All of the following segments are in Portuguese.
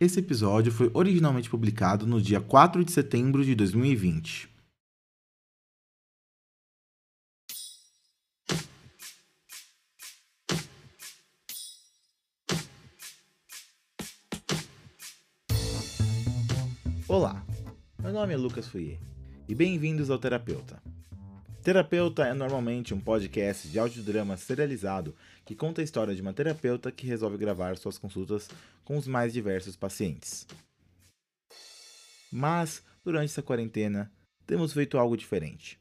Esse episódio foi originalmente publicado no dia 4 de setembro de 2020. Olá, meu nome é Lucas Fouier e bem-vindos ao Terapeuta. Terapeuta é normalmente um podcast de audiodrama serializado que conta a história de uma terapeuta que resolve gravar suas consultas com os mais diversos pacientes. Mas, durante essa quarentena, temos feito algo diferente.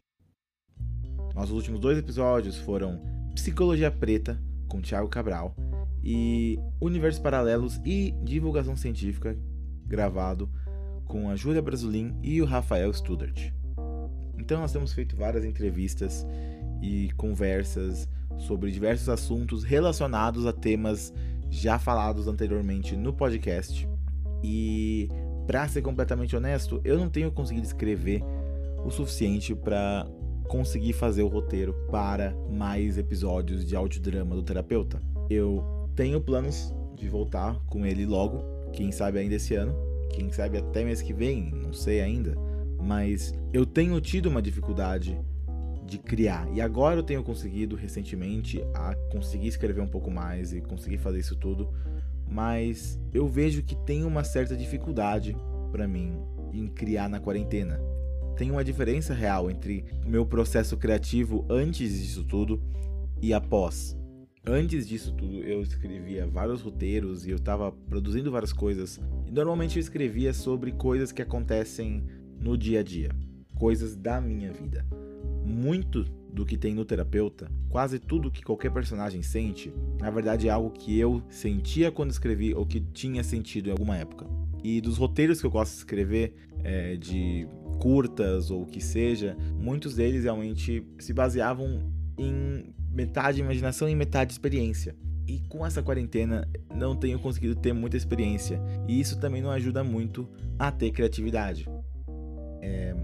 Nossos últimos dois episódios foram Psicologia Preta, com Thiago Cabral, e Universos Paralelos e Divulgação Científica, gravado com a Júlia Brasulin e o Rafael Studart. Então nós temos feito várias entrevistas e conversas sobre diversos assuntos relacionados a temas já falados anteriormente no podcast. E para ser completamente honesto, eu não tenho conseguido escrever o suficiente para conseguir fazer o roteiro para mais episódios de audiodrama do terapeuta. Eu tenho planos de voltar com ele logo, quem sabe ainda esse ano, quem sabe até mês que vem, não sei ainda mas eu tenho tido uma dificuldade de criar. E agora eu tenho conseguido recentemente a conseguir escrever um pouco mais e conseguir fazer isso tudo, mas eu vejo que tem uma certa dificuldade para mim em criar na quarentena. Tem uma diferença real entre meu processo criativo antes disso tudo e após. Antes disso tudo, eu escrevia vários roteiros e eu estava produzindo várias coisas. E normalmente eu escrevia sobre coisas que acontecem no dia a dia, coisas da minha vida. Muito do que tem no terapeuta, quase tudo que qualquer personagem sente, na verdade é algo que eu sentia quando escrevi ou que tinha sentido em alguma época. E dos roteiros que eu gosto de escrever, é, de curtas ou o que seja, muitos deles realmente se baseavam em metade imaginação e metade experiência. E com essa quarentena não tenho conseguido ter muita experiência, e isso também não ajuda muito a ter criatividade. É,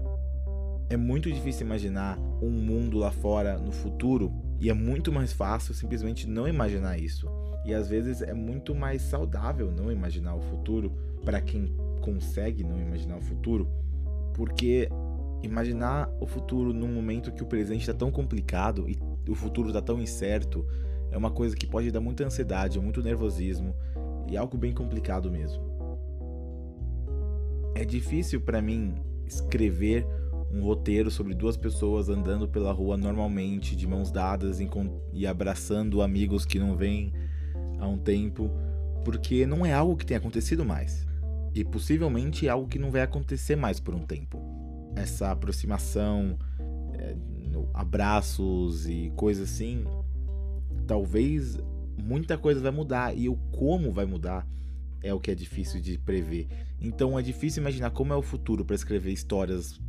é muito difícil imaginar um mundo lá fora no futuro e é muito mais fácil simplesmente não imaginar isso. E às vezes é muito mais saudável não imaginar o futuro para quem consegue não imaginar o futuro, porque imaginar o futuro num momento que o presente está tão complicado e o futuro está tão incerto é uma coisa que pode dar muita ansiedade, muito nervosismo e algo bem complicado mesmo. É difícil para mim escrever um roteiro sobre duas pessoas andando pela rua normalmente, de mãos dadas e abraçando amigos que não vêm há um tempo, porque não é algo que tem acontecido mais. E possivelmente é algo que não vai acontecer mais por um tempo. Essa aproximação, é, abraços e coisas assim, talvez muita coisa vai mudar e o como vai mudar é o que é difícil de prever. Então é difícil imaginar como é o futuro para escrever histórias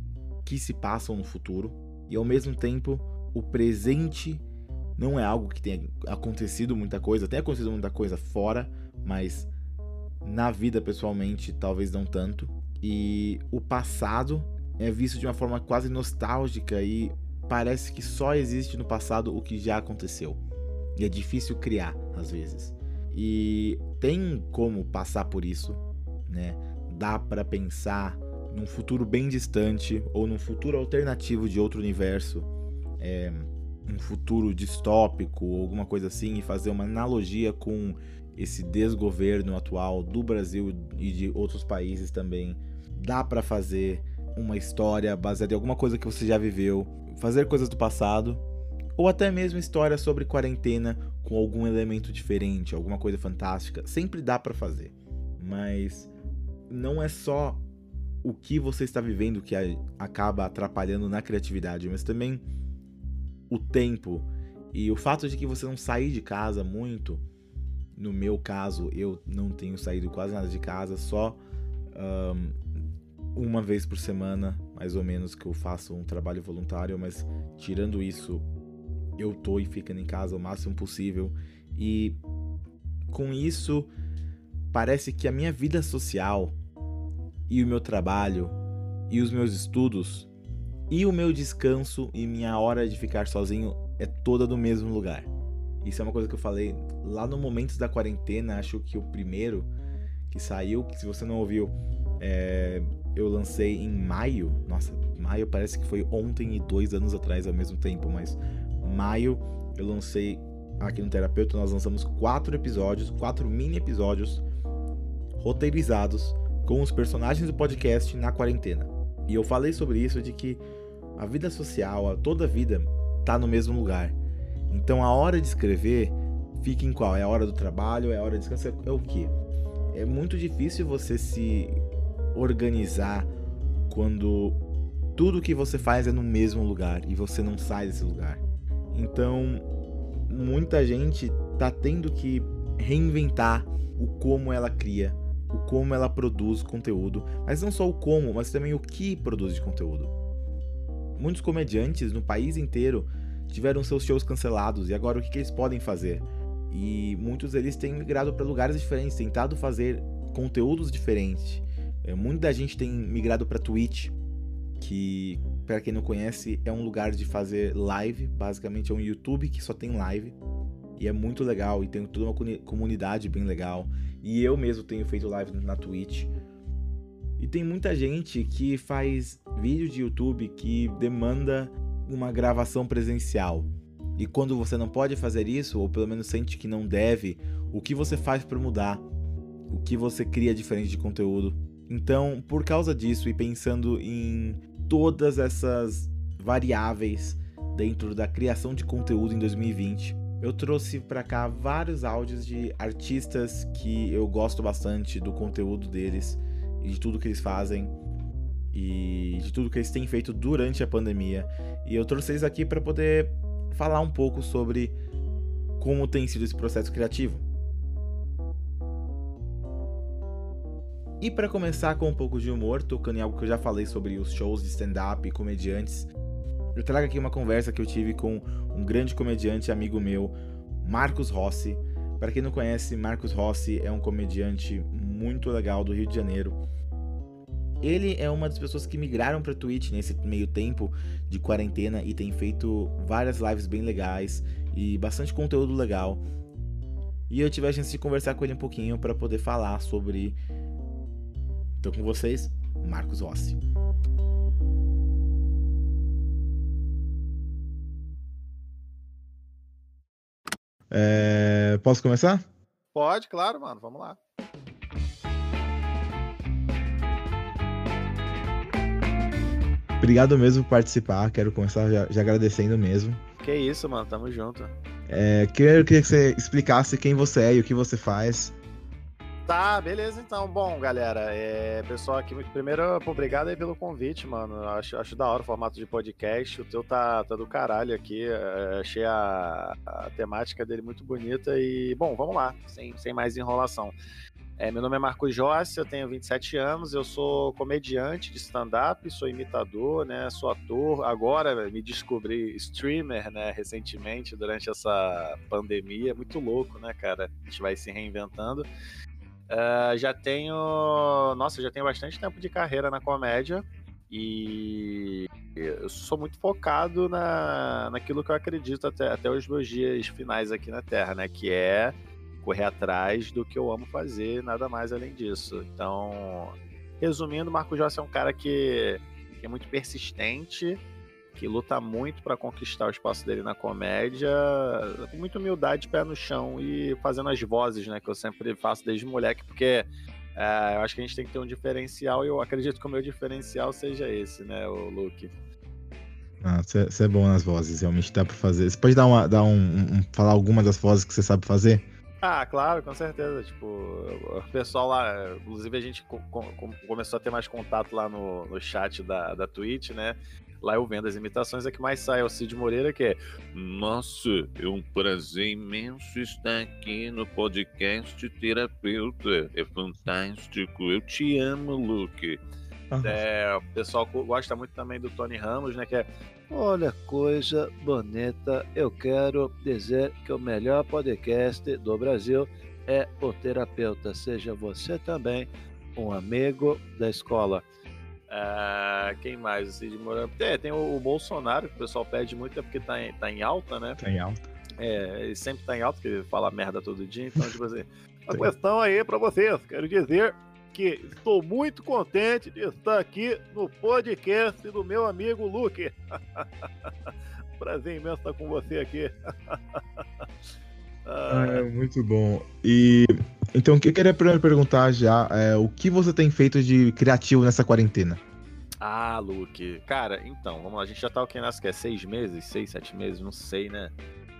que se passam no futuro e ao mesmo tempo o presente não é algo que tenha acontecido muita coisa, tem acontecido muita coisa fora, mas na vida pessoalmente talvez não tanto. E o passado é visto de uma forma quase nostálgica e parece que só existe no passado o que já aconteceu. E é difícil criar às vezes. E tem como passar por isso, né? Dá para pensar num futuro bem distante ou num futuro alternativo de outro universo, é, um futuro distópico ou alguma coisa assim, e fazer uma analogia com esse desgoverno atual do Brasil e de outros países também. Dá para fazer uma história baseada em alguma coisa que você já viveu, fazer coisas do passado ou até mesmo história sobre quarentena com algum elemento diferente, alguma coisa fantástica, sempre dá para fazer. Mas não é só o que você está vivendo que acaba atrapalhando na criatividade, mas também o tempo e o fato de que você não sair de casa muito. No meu caso, eu não tenho saído quase nada de casa, só um, uma vez por semana, mais ou menos, que eu faço um trabalho voluntário, mas tirando isso, eu tô e ficando em casa o máximo possível. E com isso, parece que a minha vida social e o meu trabalho e os meus estudos e o meu descanso e minha hora de ficar sozinho é toda no mesmo lugar. Isso é uma coisa que eu falei lá no Momentos da Quarentena, acho que o primeiro, que saiu, que se você não ouviu, é, eu lancei em maio. Nossa, maio parece que foi ontem e dois anos atrás ao mesmo tempo, mas maio eu lancei aqui no Terapeuta, nós lançamos quatro episódios, quatro mini episódios roteirizados com os personagens do podcast na quarentena. E eu falei sobre isso de que a vida social, toda a vida, tá no mesmo lugar. Então a hora de escrever fica em qual? É a hora do trabalho? É a hora de descansar? É o quê? É muito difícil você se organizar quando tudo que você faz é no mesmo lugar e você não sai desse lugar. Então, muita gente tá tendo que reinventar o como ela cria, o como ela produz conteúdo, mas não só o como, mas também o que produz de conteúdo. Muitos comediantes no país inteiro tiveram seus shows cancelados e agora o que, que eles podem fazer? E muitos deles têm migrado para lugares diferentes, tentado fazer conteúdos diferentes. É, muita gente tem migrado para Twitch, que para quem não conhece é um lugar de fazer live, basicamente é um YouTube que só tem live. E é muito legal e tem toda uma comunidade bem legal. E eu mesmo tenho feito live na Twitch. E tem muita gente que faz vídeo de YouTube que demanda uma gravação presencial. E quando você não pode fazer isso, ou pelo menos sente que não deve, o que você faz para mudar? O que você cria diferente de conteúdo? Então, por causa disso e pensando em todas essas variáveis dentro da criação de conteúdo em 2020, eu trouxe para cá vários áudios de artistas que eu gosto bastante do conteúdo deles e de tudo que eles fazem e de tudo que eles têm feito durante a pandemia. E eu trouxe eles aqui para poder falar um pouco sobre como tem sido esse processo criativo. E para começar com um pouco de humor, tocando em algo que eu já falei sobre os shows de stand-up e comediantes, eu trago aqui uma conversa que eu tive com um grande comediante amigo meu, Marcos Rossi. Para quem não conhece, Marcos Rossi é um comediante muito legal do Rio de Janeiro. Ele é uma das pessoas que migraram para Twitch nesse meio tempo de quarentena e tem feito várias lives bem legais e bastante conteúdo legal. E eu tive a chance de conversar com ele um pouquinho para poder falar sobre. Então com vocês, Marcos Rossi. É... Posso começar? Pode, claro, mano. Vamos lá. Obrigado mesmo por participar. Quero começar já, já agradecendo mesmo. Que isso, mano. Tamo junto. É, queria, queria que você explicasse quem você é e o que você faz. Tá, beleza então. Bom, galera, é, pessoal aqui, primeiro, obrigado aí pelo convite, mano. Acho, acho da hora o formato de podcast. O teu tá, tá do caralho aqui. É, achei a, a temática dele muito bonita. E, bom, vamos lá, sem, sem mais enrolação. É, meu nome é Marcos Jossi, eu tenho 27 anos, eu sou comediante de stand-up, sou imitador, né, sou ator. Agora me descobri streamer, né, recentemente, durante essa pandemia. Muito louco, né, cara? A gente vai se reinventando. Uh, já tenho. Nossa, já tenho bastante tempo de carreira na comédia. E eu sou muito focado na, naquilo que eu acredito até, até os meus dias finais aqui na Terra, né? Que é correr atrás do que eu amo fazer, nada mais além disso. Então, resumindo, Marco Jossi é um cara que, que é muito persistente, que luta muito para conquistar o espaço dele na comédia, com muita humildade, pé no chão e fazendo as vozes, né, que eu sempre faço desde moleque, porque é, eu acho que a gente tem que ter um diferencial e eu acredito que o meu diferencial seja esse, né, o Luke. Ah, você é bom nas vozes, realmente dá pra fazer. Você pode dar, uma, dar um, um, falar alguma das vozes que você sabe fazer? Ah, claro, com certeza. Tipo, o pessoal lá, inclusive a gente começou a ter mais contato lá no, no chat da, da Twitch, né? Lá eu vendo as imitações, é que mais sai é o Cid Moreira, que é Nossa, é um prazer imenso estar aqui no podcast Terapeuta. É fantástico. Eu te amo, Luke. Uhum. É, o pessoal gosta muito também do Tony Ramos, né? Que é Olha, coisa bonita. Eu quero dizer que o melhor podcast do Brasil é o Terapeuta. Seja você também um amigo da escola. Uh, quem mais? Cid. É, tem o, o, Bolsonaro, que o pessoal pede muito, é porque tá em, tá em alta, né? Tá em alta. É, ele sempre tá em alta, porque ele fala merda todo dia, então, tipo assim. uma questão aí para vocês. Quero dizer que estou muito contente de estar aqui no podcast do meu amigo Luke. Prazer imenso estar com você aqui. ah, é muito bom. E então, o que eu queria perguntar já é o que você tem feito de criativo nessa quarentena? Ah, Luke. Cara, então, vamos lá. A gente já tá o que nessa que é seis meses, seis, sete meses, não sei, né?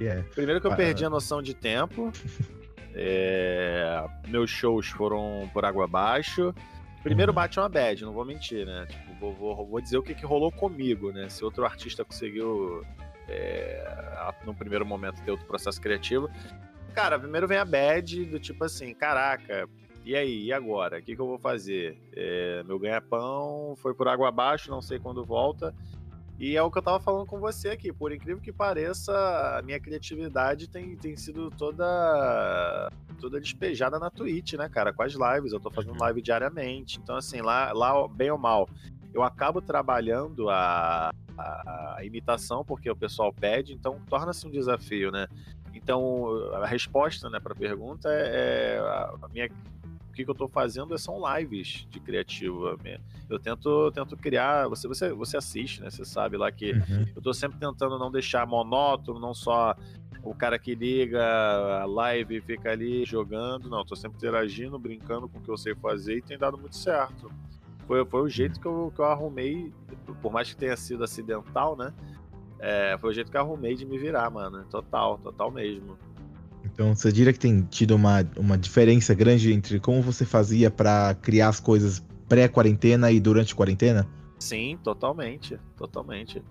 Yeah. Primeiro que eu perdi a noção de tempo. é... Meus shows foram por água abaixo. Primeiro uhum. bate uma bad, não vou mentir, né? Tipo, vou, vou, vou dizer o que, que rolou comigo, né? Se outro artista conseguiu, é, no primeiro momento, ter outro processo criativo. Cara, primeiro vem a bad do tipo assim, caraca, e aí, e agora? O que, que eu vou fazer? É, meu ganha-pão foi por água abaixo, não sei quando volta. E é o que eu tava falando com você aqui. Por incrível que pareça, a minha criatividade tem, tem sido toda toda despejada na Twitch, né, cara? Com as lives. Eu tô fazendo uhum. live diariamente. Então, assim, lá, lá bem ou mal, eu acabo trabalhando a, a, a imitação, porque o pessoal pede, então torna-se um desafio, né? Então, a resposta né, para a pergunta é, é a minha que, que eu estou fazendo são lives de criativo. Eu tento, tento criar. Você, você, você assiste, né? Você sabe lá que uhum. eu estou sempre tentando não deixar monótono, não só o cara que liga a live e fica ali jogando. Não, estou sempre interagindo, brincando com o que eu sei fazer e tem dado muito certo. Foi, foi o jeito que eu, que eu arrumei, por mais que tenha sido acidental, né? É, foi o jeito que eu arrumei de me virar, mano. Total, total mesmo. Então você diria que tem tido uma, uma diferença grande entre como você fazia para criar as coisas pré-quarentena e durante a quarentena? Sim, totalmente, totalmente.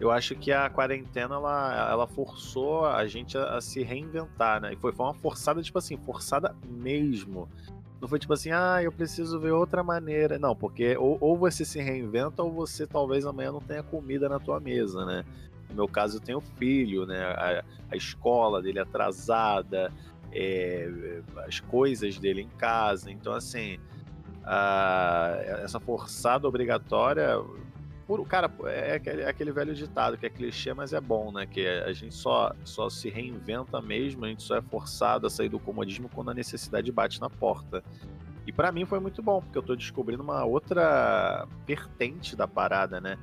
Eu acho que a quarentena ela, ela forçou a gente a, a se reinventar, né? E foi, foi uma forçada, tipo assim, forçada mesmo. Não foi tipo assim, ah, eu preciso ver outra maneira. Não, porque ou, ou você se reinventa ou você talvez amanhã não tenha comida na tua mesa, né? No meu caso, eu tenho filho, né? A, a escola dele atrasada, é, as coisas dele em casa. Então, assim, a, essa forçada obrigatória. Por, cara, é aquele, é aquele, velho ditado que é clichê, mas é bom, né? Que a gente só, só se reinventa mesmo, a gente só é forçado a sair do comodismo quando a necessidade bate na porta. E para mim foi muito bom, porque eu tô descobrindo uma outra vertente da parada, né?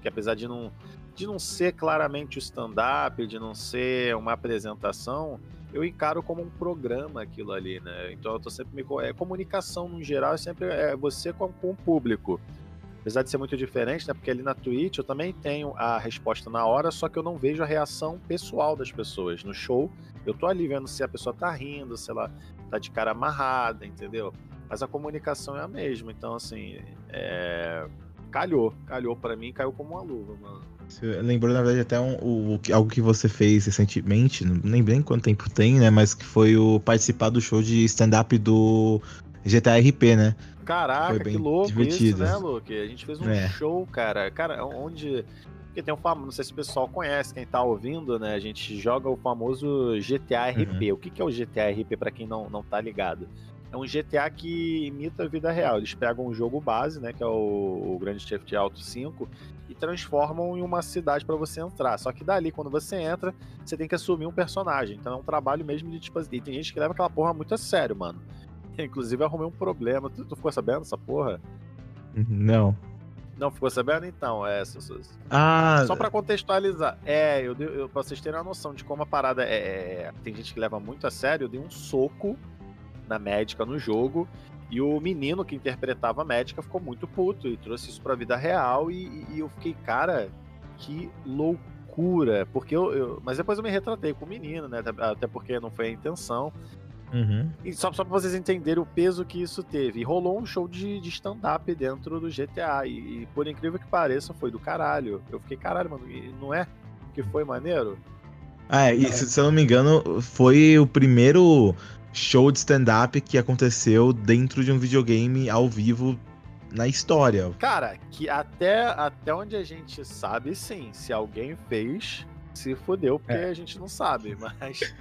Que apesar de não, de não ser claramente o stand-up, de não ser uma apresentação, eu encaro como um programa aquilo ali, né? Então eu tô sempre me. É, comunicação no geral é sempre é você com, com o público. Apesar de ser muito diferente, né? Porque ali na Twitch eu também tenho a resposta na hora, só que eu não vejo a reação pessoal das pessoas. No show, eu tô ali vendo se a pessoa tá rindo, se ela tá de cara amarrada, entendeu? Mas a comunicação é a mesma. Então, assim, é... calhou. Calhou para mim, caiu como uma luva, mano. Você lembrou, na verdade, até um, o, algo que você fez recentemente, não lembro nem quanto tempo tem, né? Mas que foi o participar do show de stand-up do GTA RP, né? Caraca, que louco divertido. isso, né, Luke? A gente fez um é. show, cara. Cara, onde. Porque tem um famoso, não sei se o pessoal conhece, quem tá ouvindo, né? A gente joga o famoso GTA RP. Uhum. O que, que é o GTA RP para quem não, não tá ligado? É um GTA que imita a vida real. Eles pegam um jogo base, né, que é o, o Grand Theft Auto 5, e transformam em uma cidade para você entrar. Só que dali, quando você entra, você tem que assumir um personagem. Então é um trabalho mesmo de tipo. E tem gente que leva aquela porra muito a sério, mano. Inclusive, arrumei um problema. Tu, tu ficou sabendo dessa porra? Não. Não ficou sabendo? Então, é. Ah. Só para contextualizar. É, eu, eu, pra vocês terem uma noção de como a parada é, é. Tem gente que leva muito a sério. Eu dei um soco na médica no jogo. E o menino que interpretava a médica ficou muito puto e trouxe isso pra vida real. E, e eu fiquei, cara, que loucura. Porque eu, eu, Mas depois eu me retratei com o menino, né? Até porque não foi a intenção. Uhum. E só, só pra vocês entenderem o peso que isso teve. E rolou um show de, de stand-up dentro do GTA. E, e, por incrível que pareça, foi do caralho. Eu fiquei, caralho, mano, não é que foi maneiro? Ah, é, e se, se eu não me engano, foi o primeiro show de stand-up que aconteceu dentro de um videogame ao vivo na história. Cara, que até, até onde a gente sabe, sim. Se alguém fez, se fodeu, porque é. a gente não sabe, mas.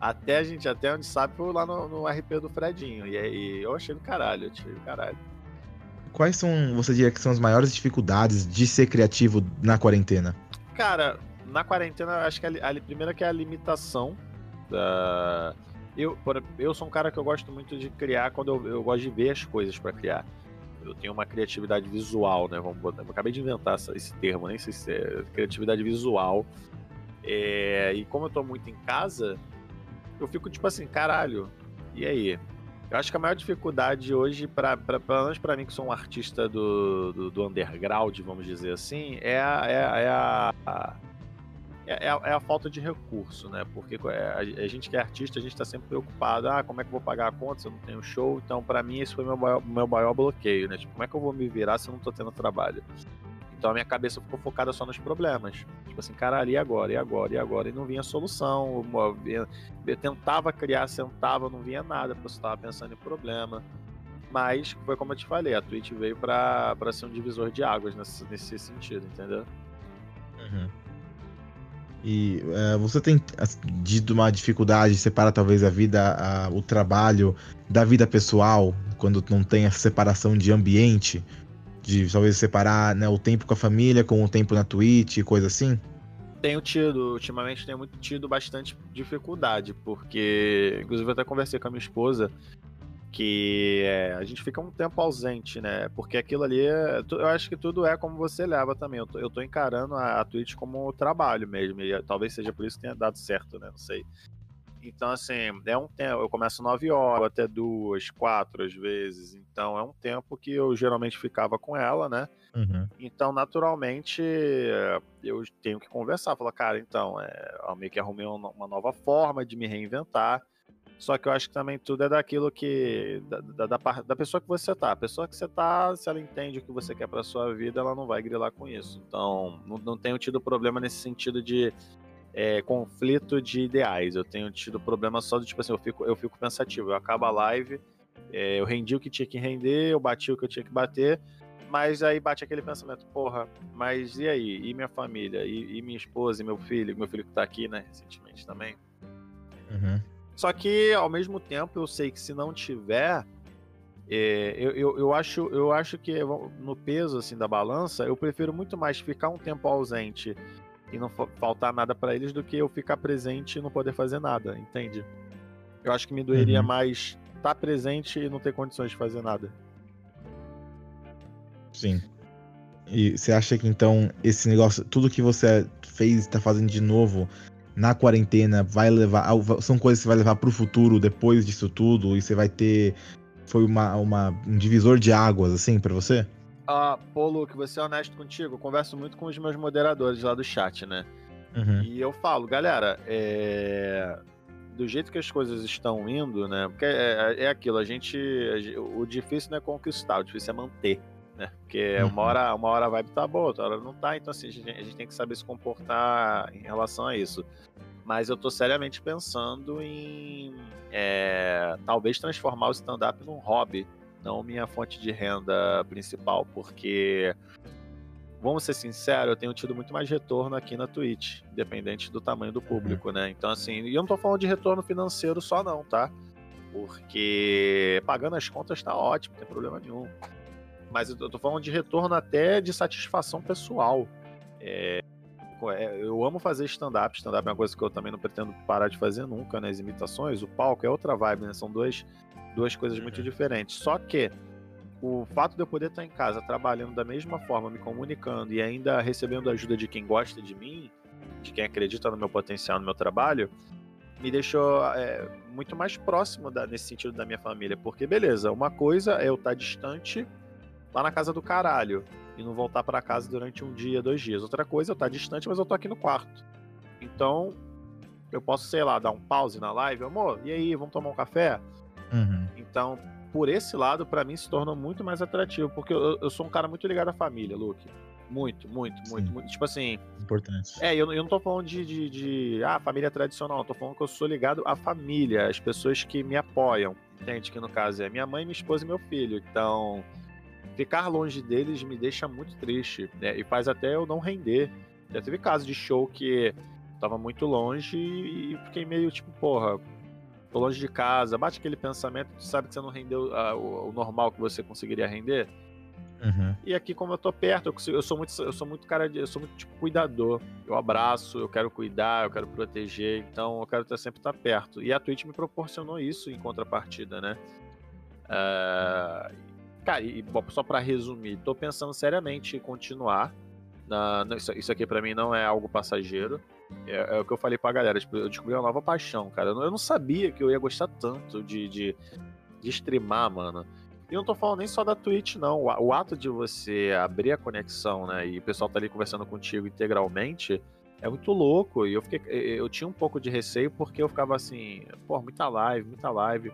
até a gente, até onde sabe, foi lá no, no RP do Fredinho. E aí eu achei do caralho, eu achei do caralho. Quais são, você diria que são as maiores dificuldades de ser criativo na quarentena? Cara, na quarentena, acho que a, a primeira que é a limitação da eu, eu sou um cara que eu gosto muito de criar quando eu, eu gosto de ver as coisas para criar. Eu tenho uma criatividade visual, né? Vamos botar. Eu acabei de inventar esse termo, nem sei se é criatividade visual. É, e como eu tô muito em casa, eu fico tipo assim, caralho, e aí? Eu acho que a maior dificuldade hoje, para pelo menos para mim, que sou um artista do, do, do, underground, vamos dizer assim, é a, é, é a, é, é, a, é a falta de recurso, né? Porque é, a, gente que é artista, a gente está sempre preocupado, ah, como é que eu vou pagar a conta se eu não tenho show? Então, para mim, esse foi meu maior, meu maior bloqueio, né? Tipo, como é que eu vou me virar se eu não tô tendo trabalho? Então a minha cabeça ficou focada só nos problemas. Tipo assim, caralho, e agora? E agora? E agora? E não vinha solução. Eu, eu tentava criar, sentava, não vinha nada, porque eu estava pensando em problema. Mas foi como eu te falei, a Twitch veio para ser um divisor de águas nesse, nesse sentido, entendeu? Uhum. E é, você tem dito uma dificuldade de separar talvez a vida, a, o trabalho da vida pessoal, quando não tem essa separação de ambiente? de talvez separar né, o tempo com a família com o tempo na Twitch, coisa assim? Tenho tido, ultimamente tenho muito tido bastante dificuldade, porque inclusive eu até conversei com a minha esposa que é, a gente fica um tempo ausente, né? Porque aquilo ali, é, eu acho que tudo é como você leva também. Eu tô, eu tô encarando a, a Twitch como trabalho mesmo, e talvez seja por isso que tenha dado certo, né? Não sei. Então, assim, é um tempo. Eu começo 9 horas, até duas, quatro às vezes. Então, é um tempo que eu geralmente ficava com ela, né? Uhum. Então, naturalmente, eu tenho que conversar. Falar, cara, então, é, eu meio que arrumei uma nova forma de me reinventar. Só que eu acho que também tudo é daquilo que. Da, da, da, pessoa que você tá. A pessoa que você tá, se ela entende o que você quer pra sua vida, ela não vai grilar com isso. Então, não, não tenho tido problema nesse sentido de é, conflito de ideais. Eu tenho tido problema só do tipo assim, eu fico, eu fico pensativo. Eu acabo a live, é, eu rendi o que tinha que render, eu bati o que eu tinha que bater, mas aí bate aquele pensamento, porra, mas e aí? E minha família? E, e minha esposa, e meu filho? Meu filho que tá aqui, né, recentemente também. Uhum. Só que, ao mesmo tempo, eu sei que se não tiver, é, eu, eu, eu, acho, eu acho que no peso assim da balança, eu prefiro muito mais ficar um tempo ausente e não faltar nada para eles do que eu ficar presente e não poder fazer nada, entende? Eu acho que me doeria uhum. mais estar tá presente e não ter condições de fazer nada. Sim. E você acha que então esse negócio, tudo que você fez e está fazendo de novo na quarentena vai levar, são coisas que você vai levar para o futuro depois disso tudo e você vai ter foi uma, uma um divisor de águas assim para você? Ah, pô, Luke, vou ser honesto contigo. Eu converso muito com os meus moderadores lá do chat, né? Uhum. E eu falo, galera, é... do jeito que as coisas estão indo, né? Porque é, é, é aquilo, a gente. O difícil não é conquistar, o difícil é manter. Né? Porque uhum. uma, hora, uma hora a vibe tá boa, outra hora não tá, então assim, a gente, a gente tem que saber se comportar em relação a isso. Mas eu tô seriamente pensando em é, talvez transformar o stand-up num hobby não minha fonte de renda principal, porque vamos ser sinceros, eu tenho tido muito mais retorno aqui na Twitch, independente do tamanho do público, uhum. né? Então, assim, e eu não tô falando de retorno financeiro só, não, tá? Porque pagando as contas tá ótimo, não tem problema nenhum. Mas eu tô falando de retorno até de satisfação pessoal. É, é eu amo fazer stand-up. Stand-up é uma coisa que eu também não pretendo parar de fazer nunca, né? As imitações, o palco é outra vibe, né? São dois duas coisas muito uhum. diferentes. Só que o fato de eu poder estar em casa trabalhando da mesma forma, me comunicando e ainda recebendo ajuda de quem gosta de mim, de quem acredita no meu potencial, no meu trabalho, me deixou é, muito mais próximo da, nesse sentido da minha família. Porque, beleza, uma coisa é eu estar distante lá na casa do caralho e não voltar para casa durante um dia, dois dias. Outra coisa eu estar distante, mas eu tô aqui no quarto. Então, eu posso, sei lá, dar um pause na live, amor, e aí, vamos tomar um café? Uhum. Então, por esse lado, para mim se tornou muito mais atrativo, porque eu, eu, sou um cara muito ligado à família, Luke. Muito, muito, muito, muito. Tipo assim. Importante. É, eu, eu não tô falando de, de, de, Ah, família tradicional. Eu tô falando que eu sou ligado à família, as pessoas que me apoiam. Entende? Que no caso é minha mãe, minha esposa e meu filho. Então, ficar longe deles me deixa muito triste. Né? E faz até eu não render. Já teve casos de show que tava muito longe e fiquei meio tipo, porra, tô longe de casa, bate aquele pensamento, tu sabe que você não rendeu uh, o, o, normal que você conseguiria render. Uhum. E aqui, como eu tô perto, eu, eu, sou muito, eu sou muito cara de, eu sou muito tipo cuidador. Eu abraço, eu quero cuidar, eu quero proteger, então eu quero sempre estar perto. E a Twitch me proporcionou isso em contrapartida, né? Uh, cara, e bom, só para resumir, tô pensando seriamente em continuar. Na, isso, isso aqui para mim não é algo passageiro. É, é, o que eu falei pra galera. Tipo, eu descobri uma nova paixão, cara. Eu não, eu não sabia que eu ia gostar tanto de, de, de streamar, mano. E não tô falando nem só da Twitch, não. O, o, ato de você abrir a conexão, né? E o pessoal tá ali conversando contigo integralmente é muito louco. E eu fiquei. Eu tinha um pouco de receio porque eu ficava assim, pô, muita live, muita live.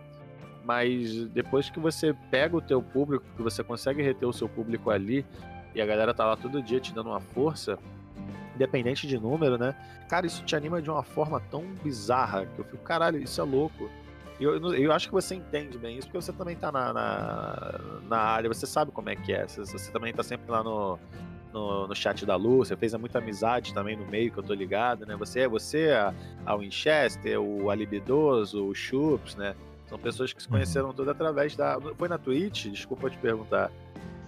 Mas depois que você pega o teu público, que você consegue reter o seu público ali, e a galera tá lá todo dia te dando uma força, independente de número, né? Cara, isso te anima de uma forma tão bizarra que eu fico, caralho, isso é louco. Eu, eu, eu acho que você entende bem isso, porque você também tá na, na, na área, você sabe como é que é. Você, você também tá sempre lá no, no, no, chat da Lu, você fez muita amizade também no meio que eu tô ligado, né? Você, você a, a Winchester, o Alibidoso, o Chups, né? São pessoas que se uhum. conheceram uhum. tudo através da. Foi na Twitch? Desculpa te perguntar.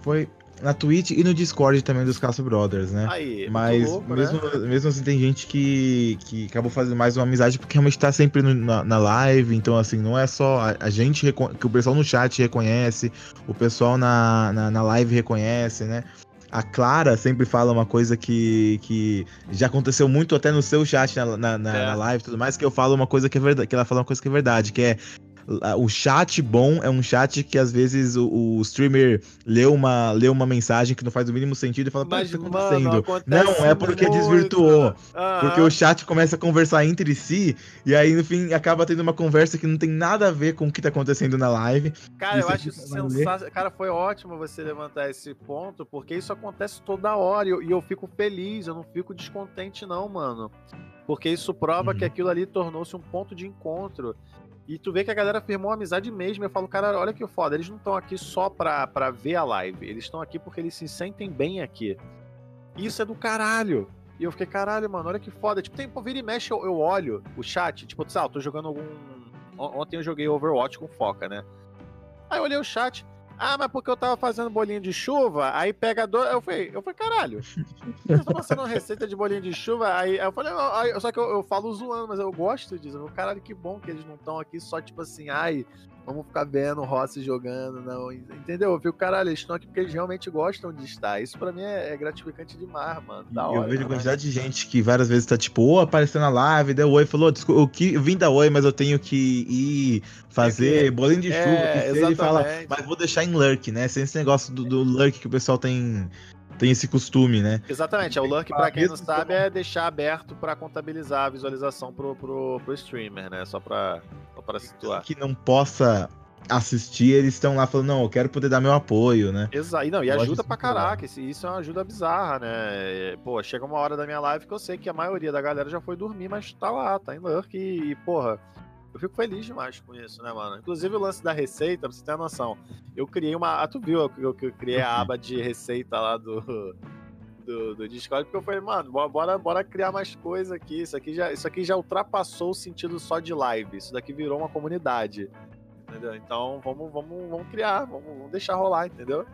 Foi na Twitch e no Discord também dos Caso Brothers, né? Aí, Mas louco, mesmo, né? mesmo assim tem gente que, que acabou fazendo mais uma amizade porque realmente tá sempre no, na, na, live, então assim, não é só a, a, gente que o pessoal no chat reconhece, o pessoal na, na, na live reconhece, né? A Clara sempre fala uma coisa que, que já aconteceu muito até no seu chat na, na, na, é. na live e tudo mais, que eu falo uma coisa que é verdade, que ela fala uma coisa que é verdade, que é o chat bom é um chat que às vezes o, o streamer lê uma, lê uma mensagem que não faz o mínimo sentido e fala, Mas, o que tá acontecendo? Mano, não, é porque muito. desvirtuou. Porque o chat começa a conversar entre si e aí no fim acaba tendo uma conversa que não tem nada a ver com o que tá acontecendo na live. Cara, eu acho sensacional. Cara, foi ótimo você levantar esse ponto, porque isso acontece toda hora e eu, e eu fico feliz, eu não fico descontente não, mano. Porque isso prova uhum. que aquilo ali tornou-se um ponto de encontro. E tu vê que a galera firmou amizade mesmo. Eu falo, cara, olha que foda. Eles não estão aqui só pra, pra ver a live. Eles estão aqui porque eles se sentem bem aqui. Isso é do caralho. E eu fiquei, caralho, mano, olha que foda. Tipo, tem, pô, vira e mexe, eu, eu olho o chat. Tipo, sei lá, eu tô jogando algum. Ontem eu joguei Overwatch com foca, né? Aí eu olhei o chat. Ah, mas porque eu tava fazendo bolinho de chuva, aí pega dois. Eu falei, eu falei, caralho. Eu tô passando uma receita de bolinho de chuva, aí eu falei, só que eu, eu, falo zoando, mas eu gosto disso. Eu, caralho, que bom que eles não estão aqui só tipo assim, ai, vamos ficar vendo o Rossi jogando, não. Entendeu? Eu fico, caralho, eles estão aqui porque eles realmente gostam de estar. Isso pra mim é, é gratificante demais, mano. Da hora, eu vejo a quantidade de gente que várias vezes tá tipo, ô, apareceu na live, deu oi, falou, desculpa, eu, que, vim da oi, mas eu tenho que ir fazer é bolinho de chuva. É, ele fala, mas vou deixar em lurk, né? Sem esse negócio do, do lurk que o pessoal tem tem esse costume, né? Exatamente, é o lurk, para quem não sabe, é deixar aberto para contabilizar a visualização pro, pro, pro streamer, né? Só para para situar. Que não possa assistir, eles estão lá falando, não, eu quero poder dar meu apoio, né? Exato, não, e ajuda pra caraca, isso é uma ajuda bizarra, né? Pô, chega uma hora da minha live que eu sei que a maioria da galera já foi dormir, mas tá lá, tá em lurk e, porra, eu fico feliz demais com isso, né, mano? Inclusive o lance da receita, pra você ter noção, eu criei uma, ah, tu viu que eu, eu criei a aba de receita lá do do, do Discord, porque eu falei, mano, bora, bora criar mais coisa aqui. Isso aqui, já, isso aqui já ultrapassou o sentido só de live. Isso daqui virou uma comunidade. Entendeu? Então vamos, vamos, vamos criar, vamos, vamos deixar rolar, entendeu?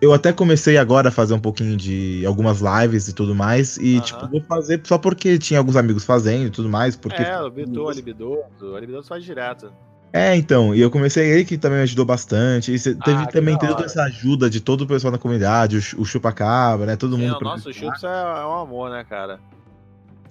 Eu até comecei agora a fazer um pouquinho de algumas lives e tudo mais. E, uhum. tipo, vou fazer só porque tinha alguns amigos fazendo e tudo mais. Porque... É, o Bidu, o Libido, o Libido faz direto. É, então, e eu comecei aí que também me ajudou bastante. E teve ah, também toda essa ajuda de todo o pessoal da comunidade, o, o Chupacabra, né? Todo Sim, mundo. O nosso Chups é, é um amor, né, cara?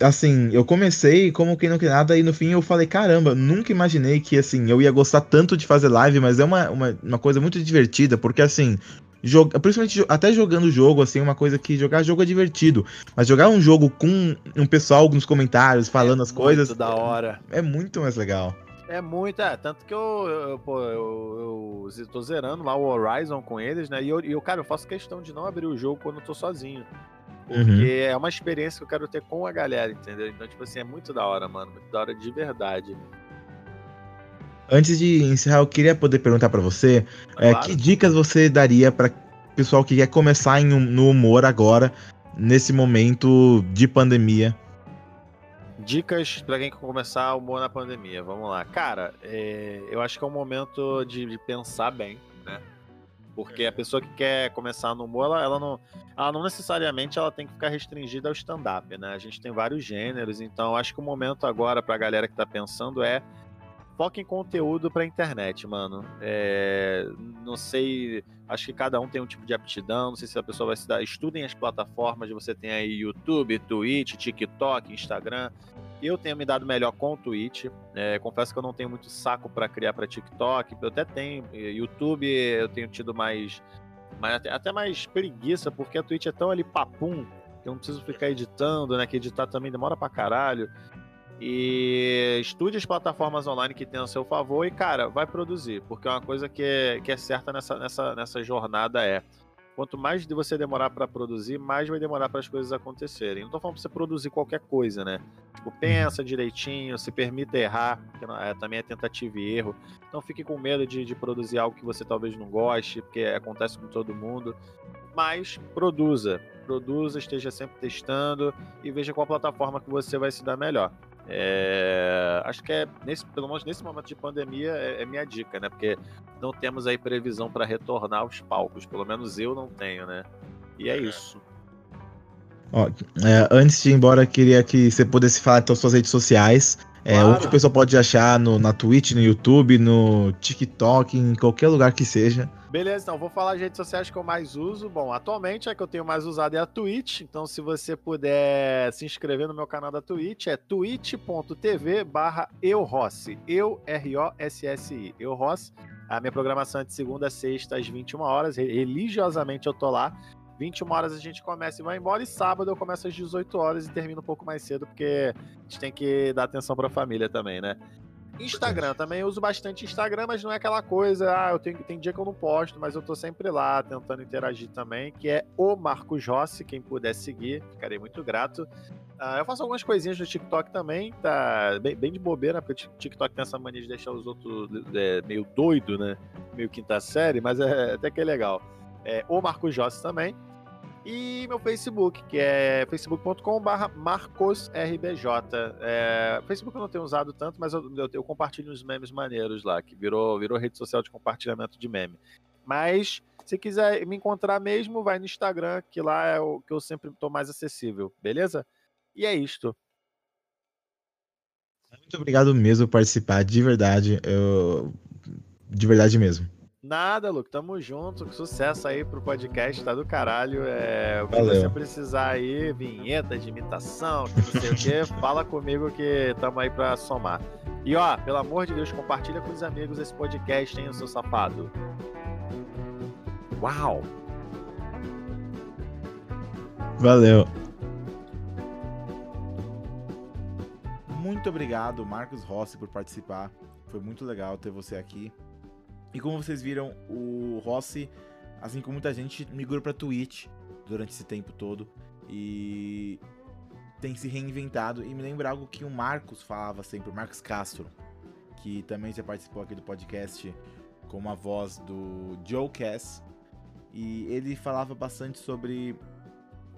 Assim, eu comecei como quem não quer nada, e no fim eu falei, caramba, nunca imaginei que assim, eu ia gostar tanto de fazer live, mas é uma, uma, uma coisa muito divertida, porque assim, joga, principalmente até jogando o jogo, assim, uma coisa que jogar jogo é divertido. Mas jogar um jogo com um pessoal nos comentários falando é as coisas. da hora. É, é muito mais legal. É muito, é. Tanto que eu, eu, pô, eu, eu tô zerando lá o Horizon com eles, né? E eu, eu, cara, eu faço questão de não abrir o jogo quando eu tô sozinho. Porque uhum. é uma experiência que eu quero ter com a galera, entendeu? Então, tipo assim, é muito da hora, mano. Muito da hora de verdade. Antes de encerrar, eu queria poder perguntar para você é, claro. que dicas você daria para pessoal que quer começar em, no humor agora, nesse momento de pandemia? Dicas para quem quer começar o humor na pandemia. Vamos lá. Cara, é, eu acho que é um momento de, de, pensar bem, né? Porque a pessoa que quer começar no humor, ela, ela, não, ela não necessariamente ela tem que ficar restringida ao stand-up, né? A gente tem vários gêneros, então acho que o momento agora pra galera que tá pensando é foca em conteúdo pra internet, mano. É, não sei, acho que cada um tem um tipo de aptidão, não sei se a pessoa vai se dar. Estudem as plataformas, você tem aí YouTube, Twitch, TikTok, Instagram. Eu tenho me dado melhor com o Twitch. É, confesso que eu não tenho muito saco para criar para TikTok. Eu até tenho. YouTube eu tenho tido mais, mais. até mais preguiça, porque a Twitch é tão ali papum que eu não preciso ficar editando, né? Que editar também demora pra caralho. E estude as plataformas online que tem a seu favor e, cara, vai produzir. Porque é uma coisa que é, que é certa nessa, nessa, nessa jornada é quanto mais você demorar para produzir, mais vai demorar para as coisas acontecerem. Não tô falando para você produzir qualquer coisa, né? Tipo, pensa direitinho, se permita errar, que é, também é tentativa e erro. Não fique com medo de, de produzir algo que você talvez não goste, porque acontece com todo mundo. Mas produza, produza, esteja sempre testando e veja qual plataforma que você vai se dar melhor. É, acho que é, nesse, pelo menos nesse momento de pandemia, é, é minha dica, né? Porque não temos aí previsão para retornar aos palcos, pelo menos eu não tenho, né? E é, é. isso. Ó, é, antes de ir embora, queria que você pudesse falar então suas redes sociais. É, claro. Onde o pessoal pode achar no, na Twitch, no YouTube, no TikTok, em qualquer lugar que seja. Beleza, então vou falar as redes sociais que eu mais uso. Bom, atualmente a que eu tenho mais usado é a Twitch. Então, se você puder se inscrever no meu canal da Twitch, é twitch.tv barra eurossi. Eu, R-O-S-S-I. Eurossi. A minha programação é de segunda a sexta às 21 horas. Religiosamente eu tô lá. 21 horas a gente começa e vai embora. E sábado eu começo às 18 horas e termino um pouco mais cedo, porque a gente tem que dar atenção pra família também, né? Instagram também, eu uso bastante Instagram, mas não é aquela coisa, ah, eu tenho, tem dia que eu não posto, mas eu tô sempre lá tentando interagir também, que é o Marcos Rossi, quem puder seguir, ficarei muito grato. Uh, eu faço algumas coisinhas no TikTok também, tá bem, bem, de bobeira, porque o TikTok tem essa mania de deixar os outros é, meio doido, né? Meio quinta série, mas é até que é legal. É, o Marcos Rossi também. E meu Facebook, que é facebook.com.br marcosrbj. É, Facebook eu não tenho usado tanto, mas eu, eu, eu, compartilho uns memes maneiros lá, que virou, virou rede social de compartilhamento de meme. Mas, se quiser me encontrar mesmo, vai no Instagram, que lá é o que eu sempre estou mais acessível, beleza? E é isto. Muito obrigado mesmo por participar, de verdade. Eu... De verdade mesmo. Nada, Luke, tamo junto. Sucesso aí pro podcast, tá do caralho. É, o que Valeu. você precisar aí, vinheta de imitação, não sei o quê, fala comigo que tamo aí pra somar. E ó, pelo amor de Deus, compartilha com os amigos esse podcast, hein, o seu safado. Uau! Valeu. Muito obrigado, Marcos Rossi, por participar. Foi muito legal ter você aqui. E como vocês viram, o Rossi, assim como muita gente, migrou para Twitch durante esse tempo todo e tem se reinventado. E me lembra algo que o Marcos falava sempre, o Marcos Castro, que também já participou aqui do podcast como a voz do Joe Cass. E ele falava bastante sobre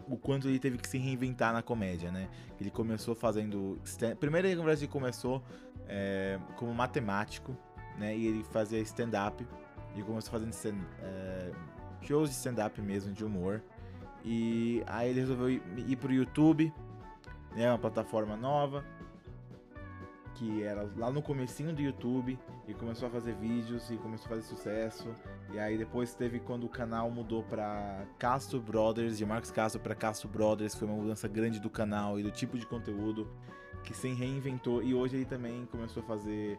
o quanto ele teve que se reinventar na comédia, né? Ele começou fazendo. Primeiro, na verdade, ele começou é, como matemático né? E ele fazia stand-up. E começou fazendo stand, é, shows de stand-up mesmo, de humor. E aí ele resolveu ir, ir pro YouTube, né? Uma plataforma nova. Que era lá no comecinho do YouTube. E começou a fazer vídeos e começou a fazer sucesso. E aí depois teve quando o canal mudou para Castro Brothers, de Marcos Castro para Castro Brothers, foi uma mudança grande do canal e do tipo de conteúdo que se reinventou. E hoje ele também começou a fazer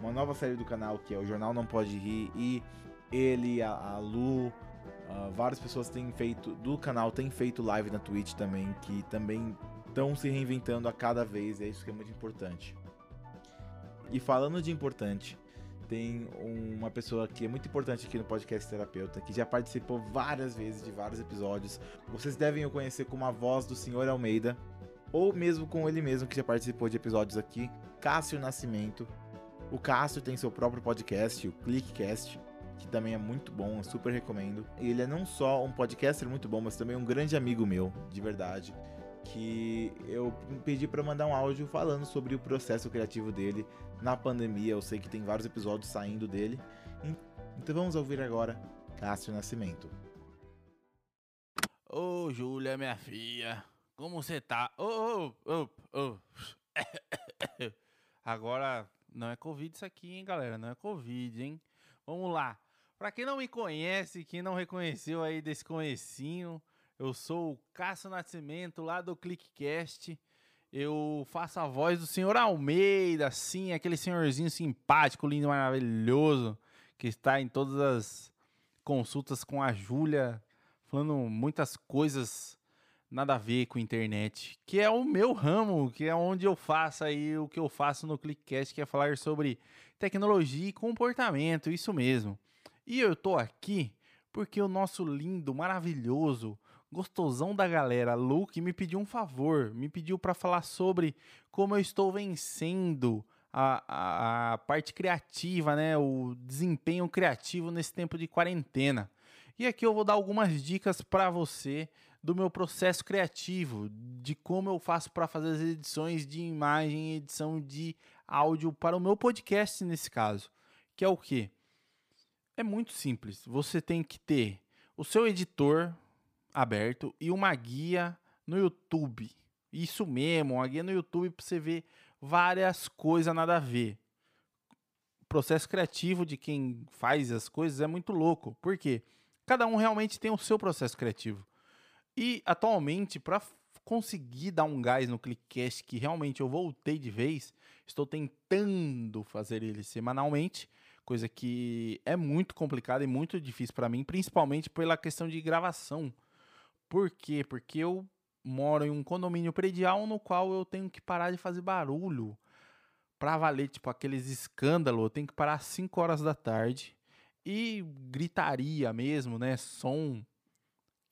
uma nova série do canal que é o Jornal Não Pode Rir e ele, a, a Lu, uh, várias pessoas têm feito do canal têm feito live na Twitch também, que também estão se reinventando a cada vez, é isso que é muito importante. E falando de importante, tem uma pessoa que é muito importante aqui no podcast Terapeuta, que já participou várias vezes de vários episódios. Vocês devem o conhecer como a voz do Senhor Almeida, ou mesmo com ele mesmo que já participou de episódios aqui, Cássio Nascimento. O Cássio tem seu próprio podcast, o Clickcast, que também é muito bom, eu super recomendo. E ele é não só um podcaster muito bom, mas também um grande amigo meu, de verdade. Que eu pedi para mandar um áudio falando sobre o processo criativo dele na pandemia. Eu sei que tem vários episódios saindo dele. Então vamos ouvir agora Cássio Nascimento. Ô, Júlia, minha filha, como você tá? Ô, ô, ô, ô. Agora, não é Covid isso aqui, hein, galera? Não é Covid, hein? Vamos lá. Pra quem não me conhece, quem não reconheceu aí desse comecinho, eu sou o Cássio Nascimento, lá do ClickCast. Eu faço a voz do senhor Almeida, sim, aquele senhorzinho simpático, lindo, maravilhoso, que está em todas as consultas com a Júlia, falando muitas coisas nada a ver com internet, que é o meu ramo, que é onde eu faço aí o que eu faço no ClickCast, que é falar sobre tecnologia e comportamento, isso mesmo. E eu tô aqui porque o nosso lindo, maravilhoso, gostosão da galera, Luke, me pediu um favor, me pediu para falar sobre como eu estou vencendo a, a, a, parte criativa, né, o desempenho criativo nesse tempo de quarentena. E aqui eu vou dar algumas dicas para você do meu processo criativo, de como eu faço para fazer as edições de imagem edição de áudio para o meu podcast nesse caso, que é o que? É muito simples. Você tem que ter o seu editor aberto e uma guia no YouTube. Isso mesmo, uma guia no YouTube para você ver várias coisas nada a ver. O processo criativo de quem faz as coisas é muito louco. Por quê? Cada um realmente tem o seu processo criativo. E atualmente, para conseguir dar um gás no Clickcast, que realmente eu voltei de vez, estou tentando fazer ele semanalmente coisa que é muito complicada e muito difícil para mim, principalmente pela questão de gravação. Por quê? Porque eu moro em um condomínio predial no qual eu tenho que parar de fazer barulho para valer, tipo, aqueles escândalos. Eu tenho que parar às 5 horas da tarde e gritaria mesmo, né? Som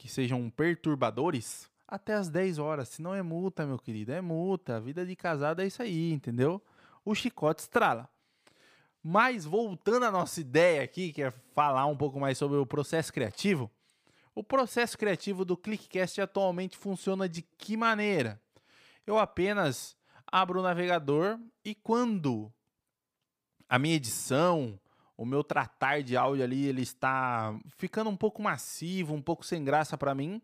que sejam perturbadores até as 10 horas. Se não é multa, meu querido, é multa. A vida de casado é isso aí, entendeu? O chicote estrala. Mas voltando à nossa ideia aqui, que é falar um pouco mais sobre o processo criativo, o processo criativo do ClickCast atualmente funciona de que maneira? Eu apenas abro o navegador e quando a minha edição, o meu tratar de áudio ali, ele está ficando um pouco massivo, um pouco sem graça para mim,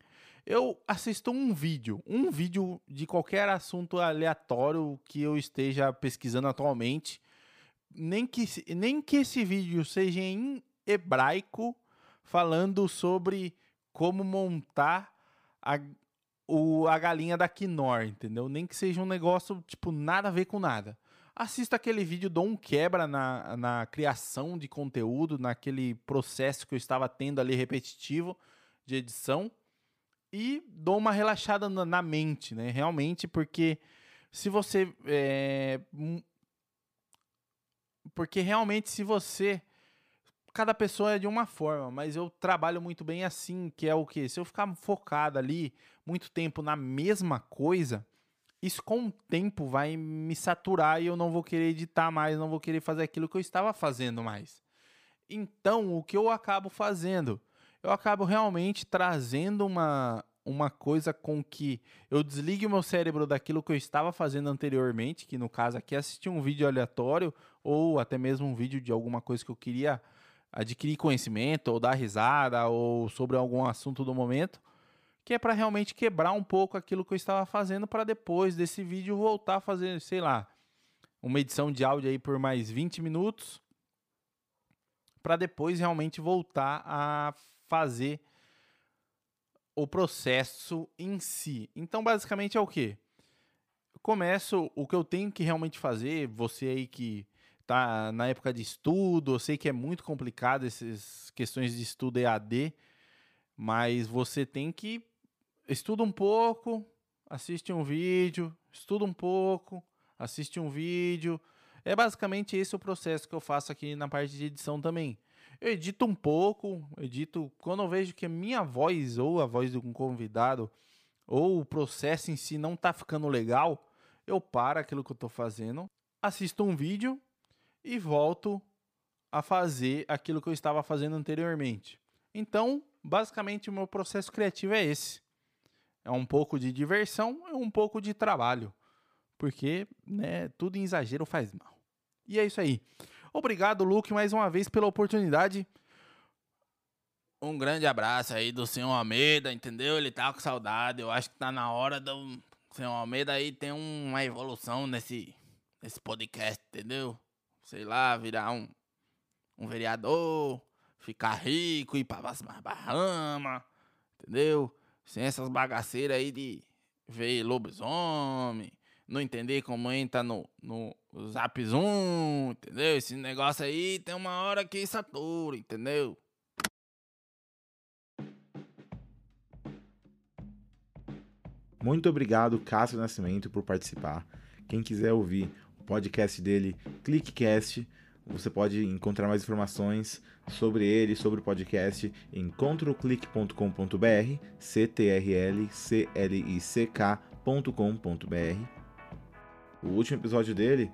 eu assisto um vídeo, um vídeo de qualquer assunto aleatório que eu esteja pesquisando atualmente nem que, nem que esse vídeo seja em hebraico, falando sobre como montar a, o, a galinha da Quinor, entendeu? Nem que seja um negócio, tipo, nada a ver com nada. Assista aquele vídeo, dou um quebra na, na criação de conteúdo, naquele processo que eu estava tendo ali repetitivo de edição e dou uma relaxada na, na mente, né? Realmente, porque se você é, porque realmente, se você. Cada pessoa é de uma forma, mas eu trabalho muito bem assim, que é o que? Se eu ficar focado ali muito tempo na mesma coisa, isso com o tempo vai me saturar e eu não vou querer editar mais, não vou querer fazer aquilo que eu estava fazendo mais. Então, o que eu acabo fazendo? Eu acabo realmente trazendo uma, uma coisa com que eu desligue o meu cérebro daquilo que eu estava fazendo anteriormente, que no caso aqui é assistir um vídeo aleatório ou até mesmo um vídeo de alguma coisa que eu queria adquirir conhecimento ou dar risada ou sobre algum assunto do momento, que é para realmente quebrar um pouco aquilo que eu estava fazendo para depois desse vídeo voltar a fazer, sei lá, uma edição de áudio aí por mais 20 minutos para depois realmente voltar a fazer o processo em si. Então, basicamente é o que? Começo o que eu tenho que realmente fazer, você aí que tá na época de estudo, eu sei que é muito complicado essas questões de estudo EAD, mas você tem que estuda um pouco, assiste um vídeo, estuda um pouco, assiste um vídeo. É basicamente esse o processo que eu faço aqui na parte de edição também. Eu edito um pouco, edito quando eu vejo que a minha voz ou a voz de um convidado ou o processo em si não tá ficando legal, eu paro aquilo que eu tô fazendo, assisto um vídeo e volto a fazer aquilo que eu estava fazendo anteriormente. Então, basicamente o meu processo criativo é esse. É um pouco de diversão e um pouco de trabalho, porque, né, tudo em exagero faz mal. E é isso aí. Obrigado, Luke, mais uma vez pela oportunidade. um grande abraço aí do senhor Almeida, entendeu? Ele tá com saudade. Eu acho que tá na hora do senhor Almeida aí ter uma evolução nesse, nesse podcast, entendeu? Sei lá, virar um, um vereador, ficar rico, ir pra Bahamas, entendeu? Sem essas bagaceiras aí de ver lobisomem, não entender como entra no, no Zap Zoom, entendeu? Esse negócio aí tem uma hora que satura, entendeu? Muito obrigado, Cássio Nascimento, por participar. Quem quiser ouvir o podcast dele, ClickCast, você pode encontrar mais informações sobre ele, sobre o podcast em controlclick.com.br, c t r l c l i c k.com.br. O último episódio dele,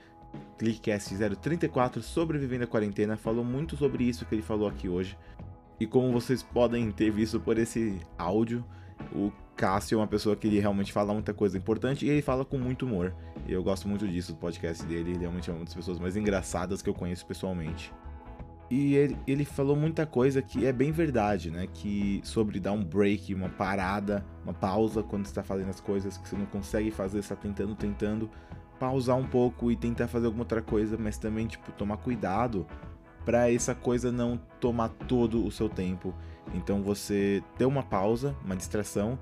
ClickCast 034, sobrevivendo à quarentena, falou muito sobre isso que ele falou aqui hoje. E como vocês podem ter visto por esse áudio, o Cássio é uma pessoa que ele realmente fala muita coisa importante e ele fala com muito humor. E eu gosto muito disso do podcast dele, ele realmente é uma das pessoas mais engraçadas que eu conheço pessoalmente. E ele, ele falou muita coisa que é bem verdade, né? Que sobre dar um break, uma parada, uma pausa quando está fazendo as coisas que você não consegue fazer, está tentando, tentando, pausar um pouco e tentar fazer alguma outra coisa, mas também, tipo, tomar cuidado para essa coisa não tomar todo o seu tempo. Então você ter uma pausa, uma distração,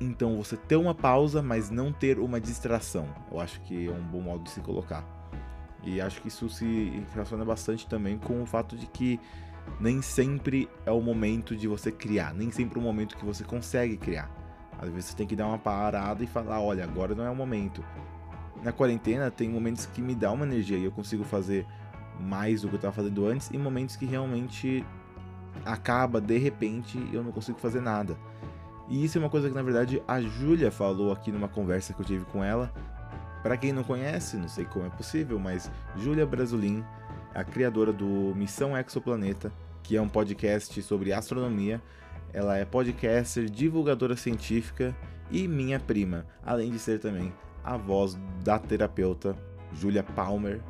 então você ter uma pausa, mas não ter uma distração. Eu acho que é um bom modo de se colocar. E acho que isso se relaciona bastante também com o fato de que nem sempre é o momento de você criar, nem sempre é o momento que você consegue criar. Às vezes você tem que dar uma parada e falar, olha, agora não é o momento. Na quarentena tem momentos que me dá uma energia e eu consigo fazer mais do que eu estava fazendo antes e momentos que realmente acaba de repente e eu não consigo fazer nada. E isso é uma coisa que na verdade a Júlia falou aqui numa conversa que eu tive com ela. Para quem não conhece, não sei como é possível, mas Júlia Brasolin, a criadora do Missão Exoplaneta, que é um podcast sobre astronomia. Ela é podcaster, divulgadora científica e minha prima, além de ser também a voz da terapeuta Julia Palmer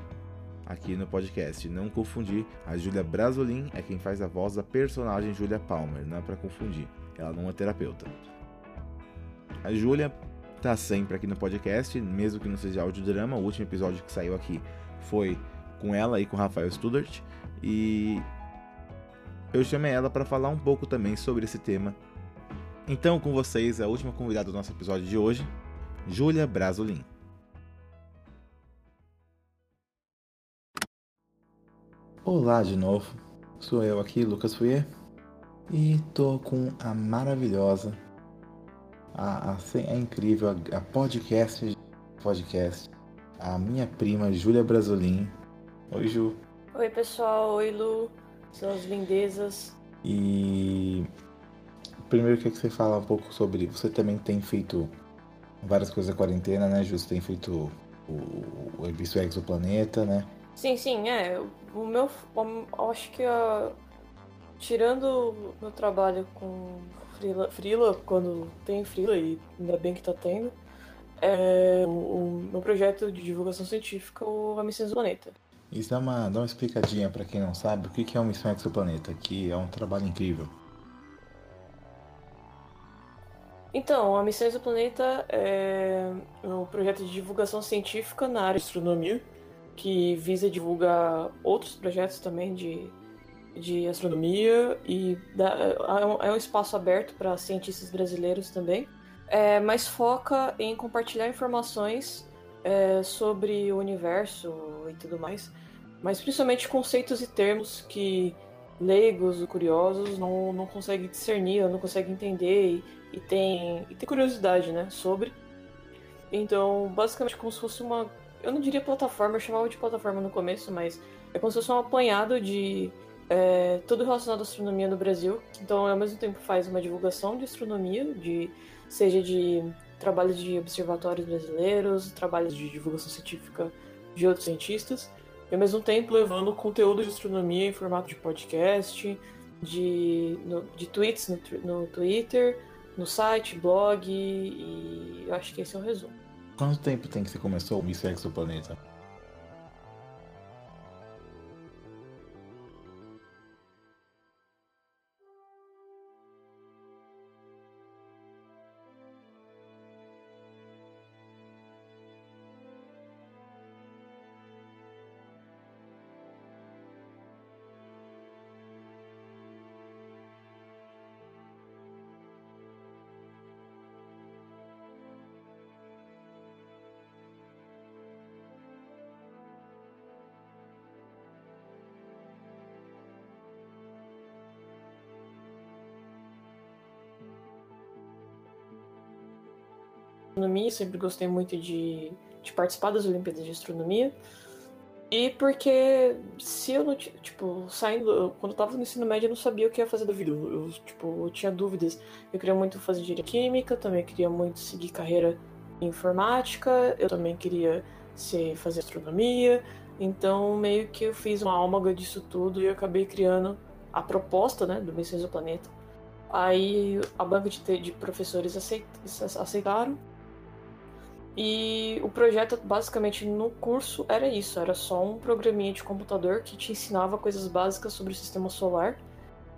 aqui no podcast. Não confundir, a Julia Brasolin é quem faz a voz da personagem Julia Palmer, não é para confundir. Ela não é terapeuta. A Julia tá sempre aqui no podcast, mesmo que não seja audiodrama. O último episódio que saiu aqui foi com ela e com o Rafael Studart. E eu chamei ela para falar um pouco também sobre esse tema. Então, com vocês, a última convidada do nosso episódio de hoje, Júlia Brasolin. Olá de novo, sou eu aqui, Lucas Fuyer, e tô com a maravilhosa, a, a, a incrível, a, a podcast, podcast, a minha prima Júlia Brasolin. Oi, Ju. Oi, pessoal. Oi, Lu. Suas lindezas. E primeiro eu queria que você fala um pouco sobre. Você também tem feito várias coisas na quarentena, né, Ju? Você tem feito o, o Ebisso Exoplaneta, né? Sim, sim, é. O meu. Eu acho que a. Tirando meu trabalho com Frila, Frila, quando tem Frila, e ainda bem que tá tendo, é o, o meu projeto de divulgação científica, o A Missão do Planeta. Isso dá uma, dá uma explicadinha para quem não sabe o que é uma Missão Exoplaneta, que é um trabalho incrível. Então, a Missão Exoplaneta é um projeto de divulgação científica na área de astronomia, que visa divulgar outros projetos também de, de astronomia e dá, é um espaço aberto para cientistas brasileiros também, é, mas foca em compartilhar informações é, sobre o universo e tudo mais, mas principalmente conceitos e termos que leigos, curiosos não, não conseguem discernir, não conseguem entender e, e, tem, e tem curiosidade né, sobre. Então, basicamente, como se fosse uma eu não diria plataforma, eu chamava de plataforma no começo, mas é como se fosse um apanhado de é, tudo relacionado à astronomia no Brasil. Então, ao mesmo tempo, faz uma divulgação de astronomia, de seja de trabalhos de observatórios brasileiros, trabalhos de divulgação científica de outros cientistas, e ao mesmo tempo levando conteúdo de astronomia em formato de podcast, de, no, de tweets no, no Twitter, no site, blog, e eu acho que esse é o resumo. Quanto tempo tem que você começou o Miss Exoplaneta? Astronomia, sempre gostei muito de, de participar das Olimpíadas de Astronomia. E porque se eu não, tipo, saindo, quando eu tava no ensino médio eu não sabia o que ia fazer da vida. Eu, tipo, eu tinha dúvidas. Eu queria muito fazer engenharia química, também queria muito seguir carreira em informática, eu também queria ser, fazer astronomia. Então, meio que eu fiz uma almaga disso tudo e acabei criando a proposta, né, do Missões do Planeta. Aí a banca de, de professores aceitaram e o projeto, basicamente, no curso era isso: era só um programinha de computador que te ensinava coisas básicas sobre o sistema solar,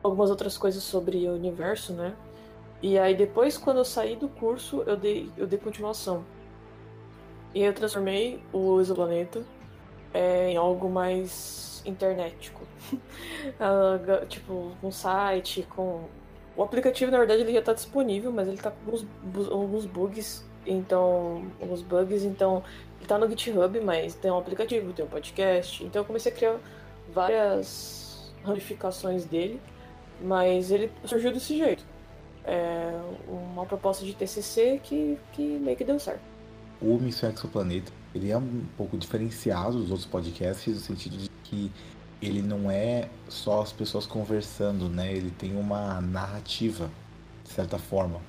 algumas outras coisas sobre o universo, né? E aí, depois, quando eu saí do curso, eu dei, eu dei continuação. E eu transformei o exoplaneta é, em algo mais internetico. Ah, tipo, um site, com. O aplicativo, na verdade, ele já está disponível, mas ele está com alguns, alguns bugs então, os bugs, então, tá no GitHub, mas tem um aplicativo, tem um podcast. Então eu comecei a criar várias ramificações dele, mas ele surgiu desse jeito. É uma proposta de TCC que, que meio que deu certo. O Missão Exoplaneta, ele é um pouco diferenciado dos outros podcasts no sentido de que ele não é só as pessoas conversando, né? Ele tem uma narrativa, de certa forma.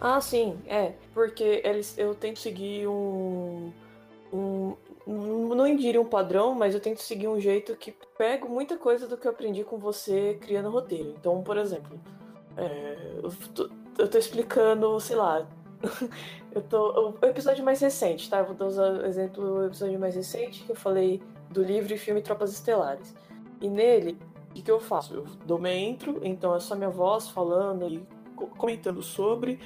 Ah, sim, é. Porque eles, eu tento seguir um, um. Não diria um padrão, mas eu tento seguir um jeito que pego muita coisa do que eu aprendi com você criando roteiro. Então, por exemplo, é, eu, tô, eu tô explicando, sei lá. eu tô. O episódio mais recente, tá? Eu vou usar o exemplo do episódio mais recente que eu falei do livro e filme Tropas Estelares. E nele, o que, que eu faço? Eu dou uma intro, então é só minha voz falando e comentando sobre.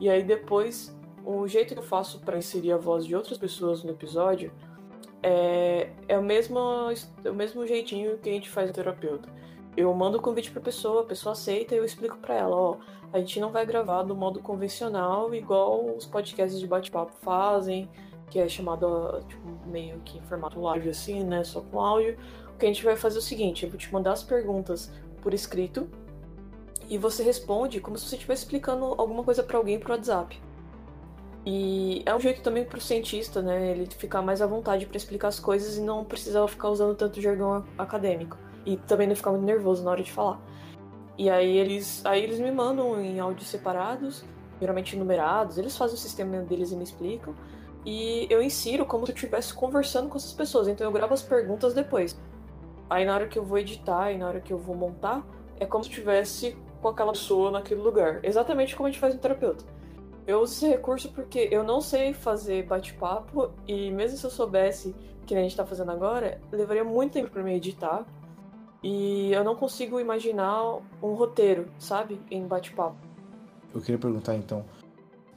E aí depois, o jeito que eu faço para inserir a voz de outras pessoas no episódio é, é o, mesmo, é o mesmo jeitinho que a gente faz no terapeuta. Eu mando o convite para a pessoa, a pessoa aceita e eu explico para ela, ó, a gente não vai gravar do modo convencional igual os podcasts de bate-papo fazem, que é chamado tipo, meio que em formato live assim, né, só com áudio. O que a gente vai fazer é o seguinte, eu vou te mandar as perguntas por escrito e você responde como se você estivesse explicando alguma coisa para alguém pro WhatsApp. E é um jeito também pro cientista, né, ele ficar mais à vontade para explicar as coisas e não precisar ficar usando tanto jargão acadêmico. E também não ficar muito nervoso na hora de falar. E aí eles, aí eles me mandam em áudios separados, geralmente numerados, eles fazem o sistema deles e me explicam. E eu insiro como se eu estivesse conversando com essas pessoas, então eu gravo as perguntas depois. Aí na hora que eu vou editar e na hora que eu vou montar, é como se eu estivesse com aquela pessoa naquele lugar. Exatamente como a gente faz no terapeuta. Eu uso esse recurso porque eu não sei fazer bate-papo e mesmo se eu soubesse que a gente tá fazendo agora, levaria muito tempo para me editar. E eu não consigo imaginar um roteiro, sabe, em bate-papo. Eu queria perguntar então,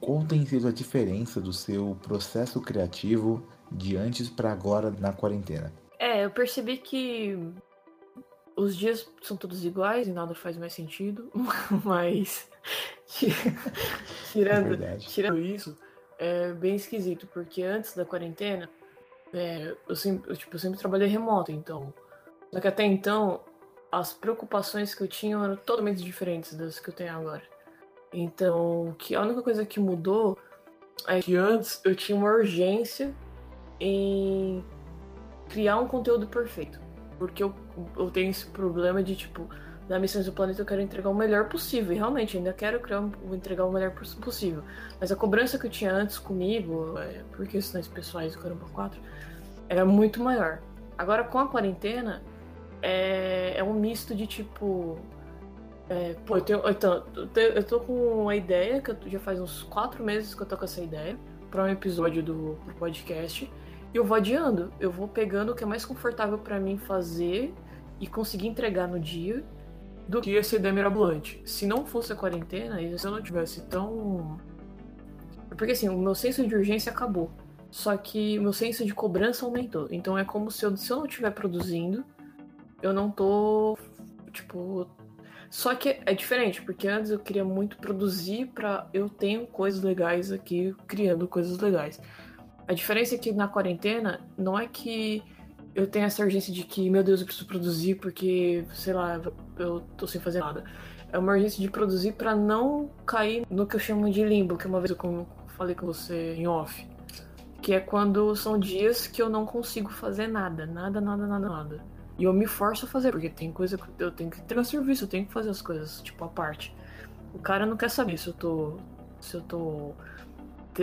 qual tem sido a diferença do seu processo criativo de antes para agora na quarentena? É, eu percebi que os dias são todos iguais e nada faz mais sentido, mas tirando, é tirando isso, é bem esquisito, porque antes da quarentena, é, eu, sempre, eu, tipo, eu sempre trabalhei remoto, então. Só que até então, as preocupações que eu tinha eram totalmente diferentes das que eu tenho agora. Então, que a única coisa que mudou é que antes eu tinha uma urgência em criar um conteúdo perfeito. Porque eu, eu tenho esse problema de, tipo, na Missões do Planeta eu quero entregar o melhor possível. E realmente, ainda quero criar, entregar o melhor possível. Mas a cobrança que eu tinha antes comigo, é, por questões pessoais do Caramba 4, era muito maior. Agora, com a quarentena, é, é um misto de, tipo... É, pô, eu, tenho, então, eu tô com uma ideia, que já faz uns quatro meses que eu tô com essa ideia, para um episódio do podcast. Eu vou adiando, eu vou pegando o que é mais confortável para mim fazer e conseguir entregar no dia do que essa ideia mirabolante. Se não fosse a quarentena e se eu não tivesse tão. Porque assim, o meu senso de urgência acabou. Só que o meu senso de cobrança aumentou. Então é como se eu, se eu não estiver produzindo, eu não tô. Tipo. Só que é diferente, porque antes eu queria muito produzir para eu tenho coisas legais aqui, criando coisas legais. A diferença é que na quarentena não é que eu tenho essa urgência de que, meu Deus, eu preciso produzir porque, sei lá, eu tô sem fazer nada. É uma urgência de produzir para não cair no que eu chamo de limbo, que uma vez eu falei com você em off. Que é quando são dias que eu não consigo fazer nada. Nada, nada, nada, nada. E eu me forço a fazer, porque tem coisa que eu tenho que ter serviço, eu tenho que fazer as coisas, tipo, a parte. O cara não quer saber se eu tô. Se eu tô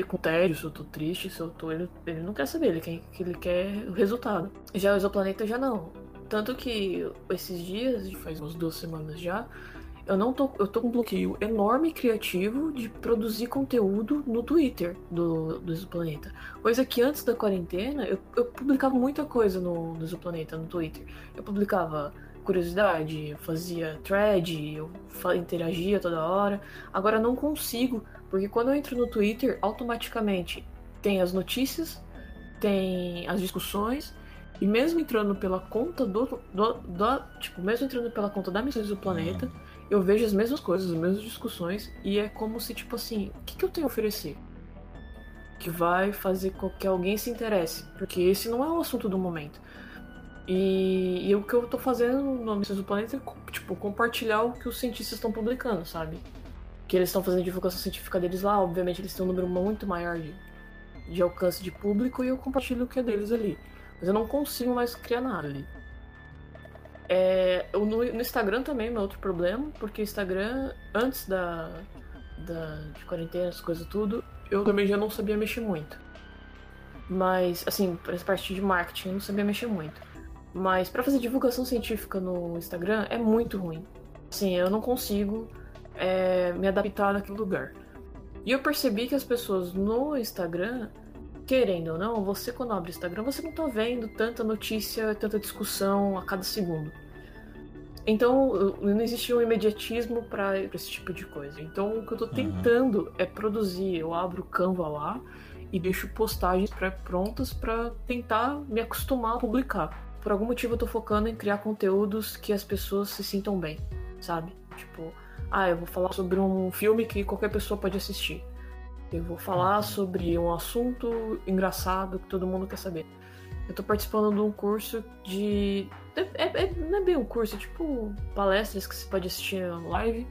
com tédio, se eu tô triste, se eu tô. Ele, ele não quer saber, ele quer, ele quer o resultado. Já o exoplaneta já não. Tanto que esses dias, faz umas duas semanas já, eu não tô. Eu tô com um bloqueio enorme criativo de produzir conteúdo no Twitter do, do Exoplaneta. Coisa que antes da quarentena eu, eu publicava muita coisa no, no Exoplaneta, no Twitter. Eu publicava curiosidade, eu fazia thread, eu interagia toda hora. Agora não consigo, porque quando eu entro no Twitter, automaticamente tem as notícias, tem as discussões, e mesmo entrando pela conta do, do, do tipo, mesmo entrando pela conta da Missões do Planeta, uhum. eu vejo as mesmas coisas, as mesmas discussões, e é como se, tipo assim, o que, que eu tenho a oferecer? Que vai fazer com que alguém se interesse, porque esse não é o assunto do momento. E, e o que eu tô fazendo no Missões do Planeta é, tipo, compartilhar o que os cientistas estão publicando, sabe? Que eles estão fazendo divulgação científica deles lá, obviamente eles têm um número muito maior de, de alcance de público e eu compartilho o que é deles ali. Mas eu não consigo mais criar nada ali. É, no, no, Instagram também é outro problema, porque Instagram, antes da, da de quarentena, as coisas tudo, eu também já não sabia mexer muito. Mas, assim, para essa parte de marketing, eu não sabia mexer muito. Mas para fazer divulgação científica no Instagram é muito ruim. Sim, eu não consigo é, me adaptar naquele lugar. E eu percebi que as pessoas no Instagram, querendo ou não, você quando abre o Instagram, você não tá vendo tanta notícia, tanta discussão a cada segundo. Então, não existe um imediatismo para esse tipo de coisa. Então, o que eu tô uhum. tentando uhum. é produzir. Eu abro o Canva lá e deixo postagens pré-prontas para tentar me acostumar a publicar por algum motivo eu tô focando em criar conteúdos que as pessoas se sintam bem, sabe? Tipo, ah, eu vou falar sobre um filme que qualquer pessoa pode assistir. Eu vou falar sobre um assunto engraçado que todo mundo quer saber. Eu tô participando de um curso de. É, é, não é bem um curso, é tipo palestras que você pode assistir live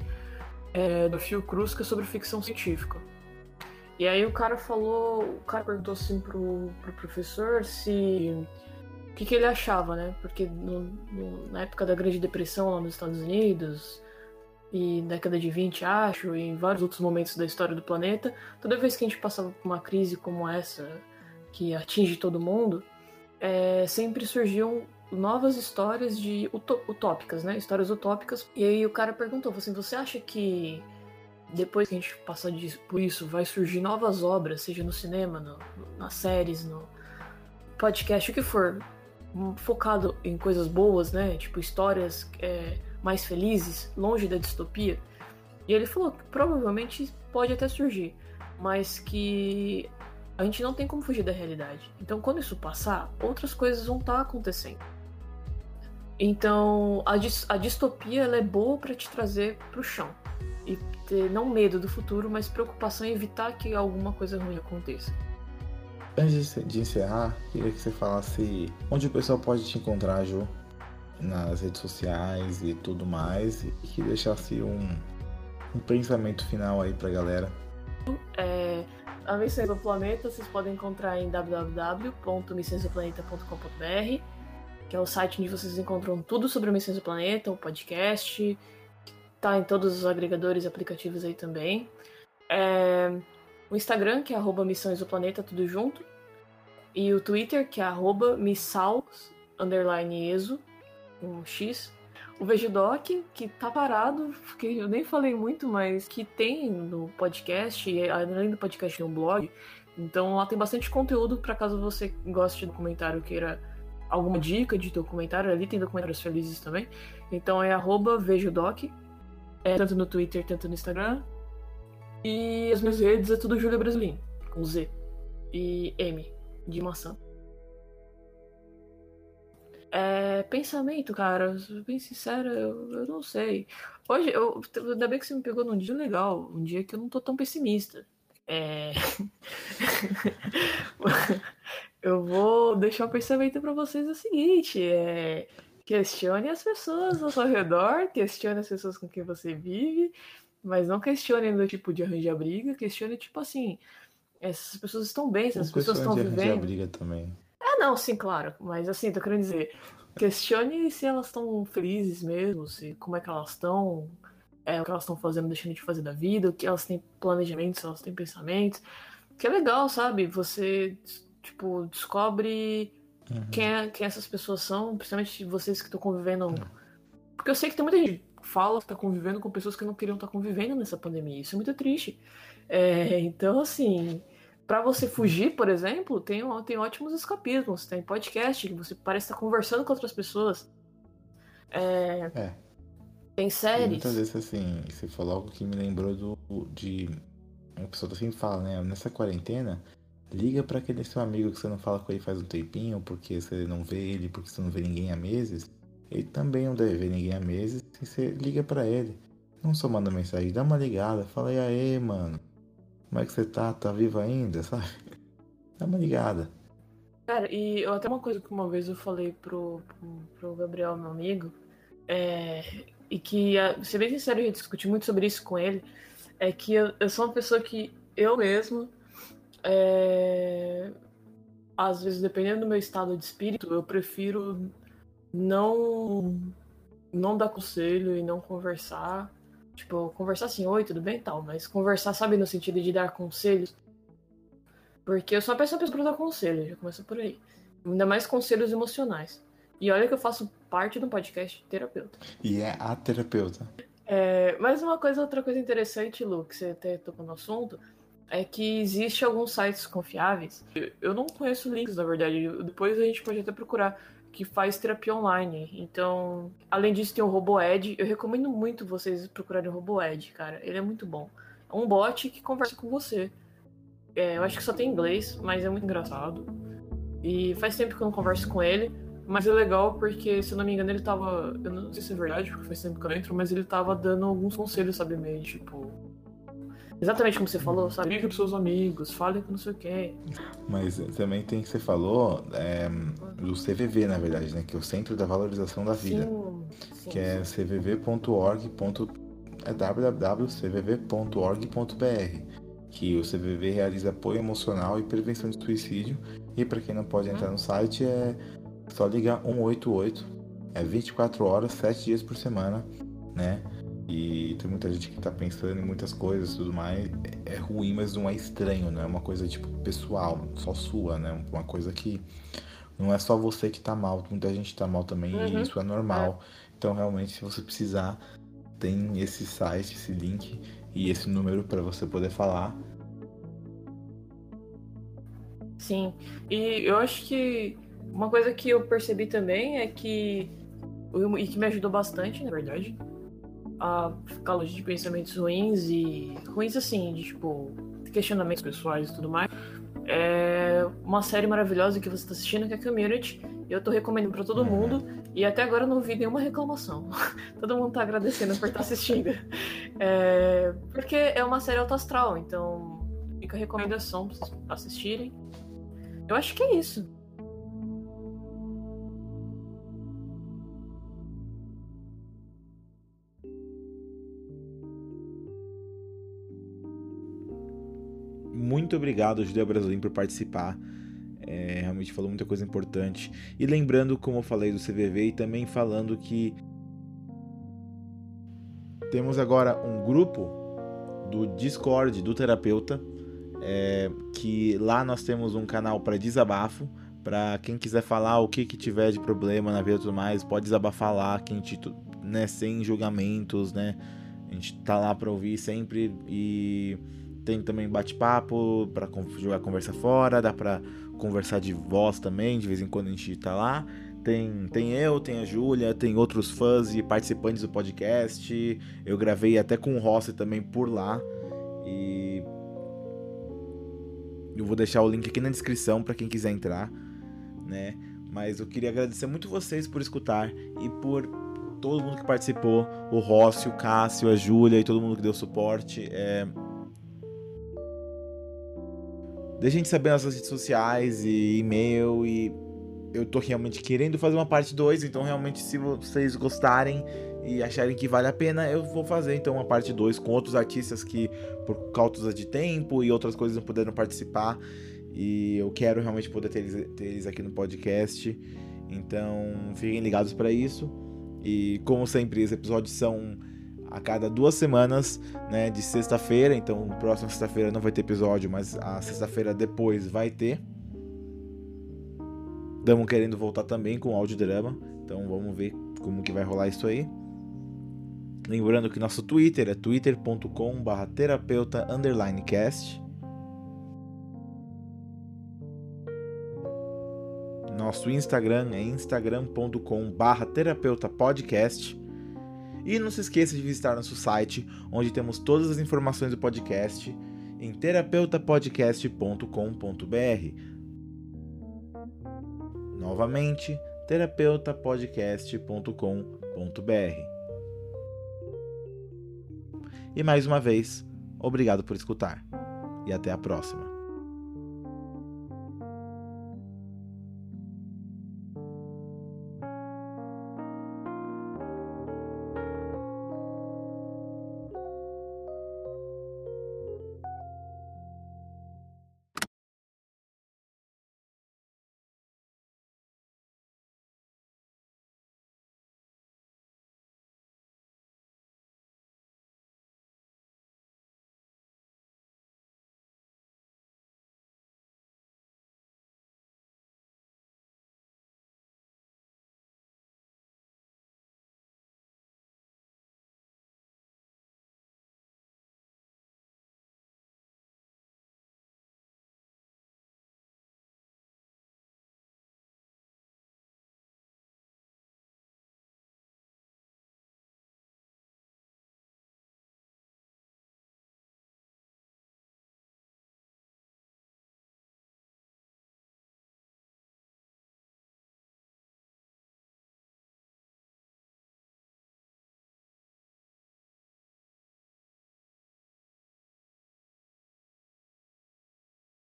é, do Fio Cruz, que é sobre ficção científica. E aí o cara falou. O cara perguntou assim pro, pro professor se o que, que ele achava, né? Porque no, no, na época da Grande Depressão lá nos Estados Unidos, e década de 20, acho, e em vários outros momentos da história do planeta, toda vez que a gente passava por uma crise como essa, que atinge todo mundo, é, sempre surgiam novas histórias de utópicas, né? Histórias utópicas. E aí o cara perguntou, assim, você acha que depois que a gente passar por isso, vai surgir novas obras, seja no cinema, no, nas séries, no podcast, o que for, focado em coisas boas, né? Tipo, histórias é, mais felizes, longe da distopia. E ele falou que provavelmente pode até surgir, mas que a gente não tem como fugir da realidade. Então, quando isso passar, outras coisas vão estar tá acontecendo. Então, a, a distopia é boa para te trazer pro chão e ter não medo do futuro, mas preocupação em evitar que alguma coisa ruim aconteça. Antes de encerrar, queria que você falasse onde o pessoal pode te encontrar, Ju, nas redes sociais e tudo mais, e que deixasse um, um pensamento final aí pra galera. É, a Missões do Planeta vocês podem encontrar em www.missõesdoplaneta.com.br, que é o site onde vocês encontram tudo sobre Missões do Planeta, o podcast, tá em todos os agregadores e aplicativos aí também. É, o Instagram, que é arroba Missões do Planeta, tudo junto. E o Twitter, que é arroba missal, underline exo, um X. O Vegedoc, que tá parado, que eu nem falei muito, mas que tem no podcast, além do podcast tem um blog. Então lá tem bastante conteúdo para caso você goste de documentário, queira alguma dica de documentário. Ali tem documentários felizes também. Então é arroba Vegedoc, é, tanto no Twitter, tanto no Instagram. E as minhas redes é tudo Júlia Brasilino, com Z. E M, de maçã. É, pensamento, cara, bem sincero, eu, eu não sei. Hoje, eu, ainda bem que você me pegou num dia legal, um dia que eu não tô tão pessimista. É... eu vou deixar o pensamento para vocês o seguinte: é... questione as pessoas ao seu redor, questione as pessoas com quem você vive, mas não questione do tipo de arranjar briga, questione tipo assim, essas pessoas estão bem, essas pessoas estão vivendo. briga também. É, não, sim, claro. Mas assim, tô querendo dizer, questione se elas estão felizes mesmo, se como é que elas estão, é, o que elas estão fazendo, deixando de fazer da vida, o que elas têm planejamento, se elas têm pensamentos. Que é legal, sabe? Você, tipo, descobre Uhum. quem, é, quem essas pessoas são, principalmente vocês que estão convivendo. Porque eu sei que tem muita gente que fala que tá convivendo com pessoas que não queriam estar convivendo nessa pandemia. Isso é muito triste. É, então, assim, para você fugir, por exemplo, tem, tem ótimos escapismos. Tem podcast que você parece estar conversando com outras pessoas. É, É. tem E séries. muitas vezes, assim, você falou algo que me lembrou do, de. Uma pessoa sempre fala, né? Nessa quarentena, liga pra aquele seu amigo que você não fala com ele faz um tempinho, porque você não vê ele, porque você não vê ninguém há meses. Ele também não deve ver ninguém há meses, e você liga pra ele. Não só manda mensagem, dá uma ligada, fala, e aí, mano? Como é que você tá? Tá vivo ainda, sabe? Dá uma ligada. Cara, e eu, até uma coisa que uma vez eu falei pro, pro, Gabriel, meu amigo, é, e que, ser bem sincero, eu discuti muito sobre isso com ele, é que eu, eu sou uma pessoa que eu mesmo, é, às vezes, dependendo do meu estado de espírito, eu prefiro não, não dar conselho e não conversar. Tipo, conversar assim, oi, tudo bem e tal, mas conversar, sabe, no sentido de dar conselhos. Porque eu sou a pessoa pra dar conselho, já começa por aí. Ainda mais conselhos emocionais. E olha que eu faço parte do podcast terapeuta. E é a terapeuta. É, mas uma coisa, outra coisa interessante, Lu, que você até tocou no assunto, é que existe alguns sites confiáveis. Eu não conheço links, na verdade. Depois a gente pode até procurar que faz terapia online. Então, além disso, tem o RoboEd. Eu recomendo muito vocês procurarem o RoboEd, cara. Ele é muito bom. É um bot que conversa com você. É, eu acho que só tem inglês, mas é muito engraçado. E faz tempo que eu não converso com ele. Mas é legal porque, se eu não me engano, ele tava. Eu não sei se é verdade, porque faz tempo que eu entro, mas ele tava dando alguns conselhos, sabe, meio tipo. Exatamente como você falou, sabe? Ligue pros seus amigos, fale com não sei o quê. Mas também tem que você falou é, do CVV, na verdade, né? Que é o Centro da Valorização da Vida. Sim, sim, que é cvv.org. É www.cvv.org.br. Que o CVV realiza apoio emocional e prevenção de suicídio. E para quem não pode entrar no site, é só ligar 188. É 24 horas, 7 dias por semana, né? E tem muita gente que tá pensando em muitas coisas e tudo mais. É ruim, mas não é estranho, né? É uma coisa tipo pessoal, só sua, né? Uma coisa que não é só você que tá mal, muita gente tá mal também Uhum. e isso é normal. Então, realmente, se você precisar, tem esse site, esse link e esse número para você poder falar. Sim. E eu acho que uma coisa que eu percebi também é que. E que me ajudou bastante, na verdade. A ficar longe de pensamentos ruins e. ruins assim, de tipo. questionamentos pessoais e tudo mais. É uma série maravilhosa que você tá assistindo, que é Community. E eu tô recomendando pra todo mundo. E até agora não vi nenhuma reclamação. todo mundo tá agradecendo por estar assistindo. É, porque é uma série alto astral, então fica a recomendação pra vocês assistirem. Eu acho que é isso. Muito obrigado, Judeu Brasileiro, por participar. É, realmente falou muita coisa importante. E lembrando, como eu falei do CVV, e também falando que temos agora um grupo do Discord do terapeuta, é, que lá nós temos um canal para desabafo. Para quem quiser falar o que, que tiver de problema na vida e tudo mais, pode desabafar lá, que a gente, né, sem julgamentos, né? A gente tá lá para ouvir sempre e tem também bate-papo para jogar conversa fora, dá para conversar de voz também, de vez em quando a gente tá lá. Tem, tem eu, tem a Júlia, tem outros fãs e participantes do podcast. Eu gravei até com o Rossi também por lá. E eu vou deixar o link aqui na descrição para quem quiser entrar, né? Mas eu queria agradecer muito vocês por escutar e por todo mundo que participou, o Rossi, o Cássio, a Júlia e todo mundo que deu suporte. É... Deixa a gente saber nas nossas redes sociais e e-mail e eu tô realmente querendo fazer uma parte 2, então realmente se vocês gostarem e acharem que vale a pena, eu vou fazer então uma parte 2 com outros artistas que por causa de tempo e outras coisas não puderam participar. E eu quero realmente poder ter eles, ter eles aqui no podcast. Então fiquem ligados para isso. E como sempre, os episódios são a cada duas semanas, né? De sexta-feira. Então, próxima sexta-feira não vai ter episódio, mas a sexta-feira depois vai ter. Estamos querendo voltar também com audiodrama. Então vamos ver como que vai rolar isso aí. Lembrando que nosso Twitter é twitter.com/barra terapeuta cast. Nosso Instagram é instagram.com/barra terapeuta podcast. E não se esqueça de visitar nosso site, onde temos todas as informações do podcast em terapeutapodcast.com.br. Novamente, terapeutapodcast.com.br. E mais uma vez, obrigado por escutar. E até a próxima.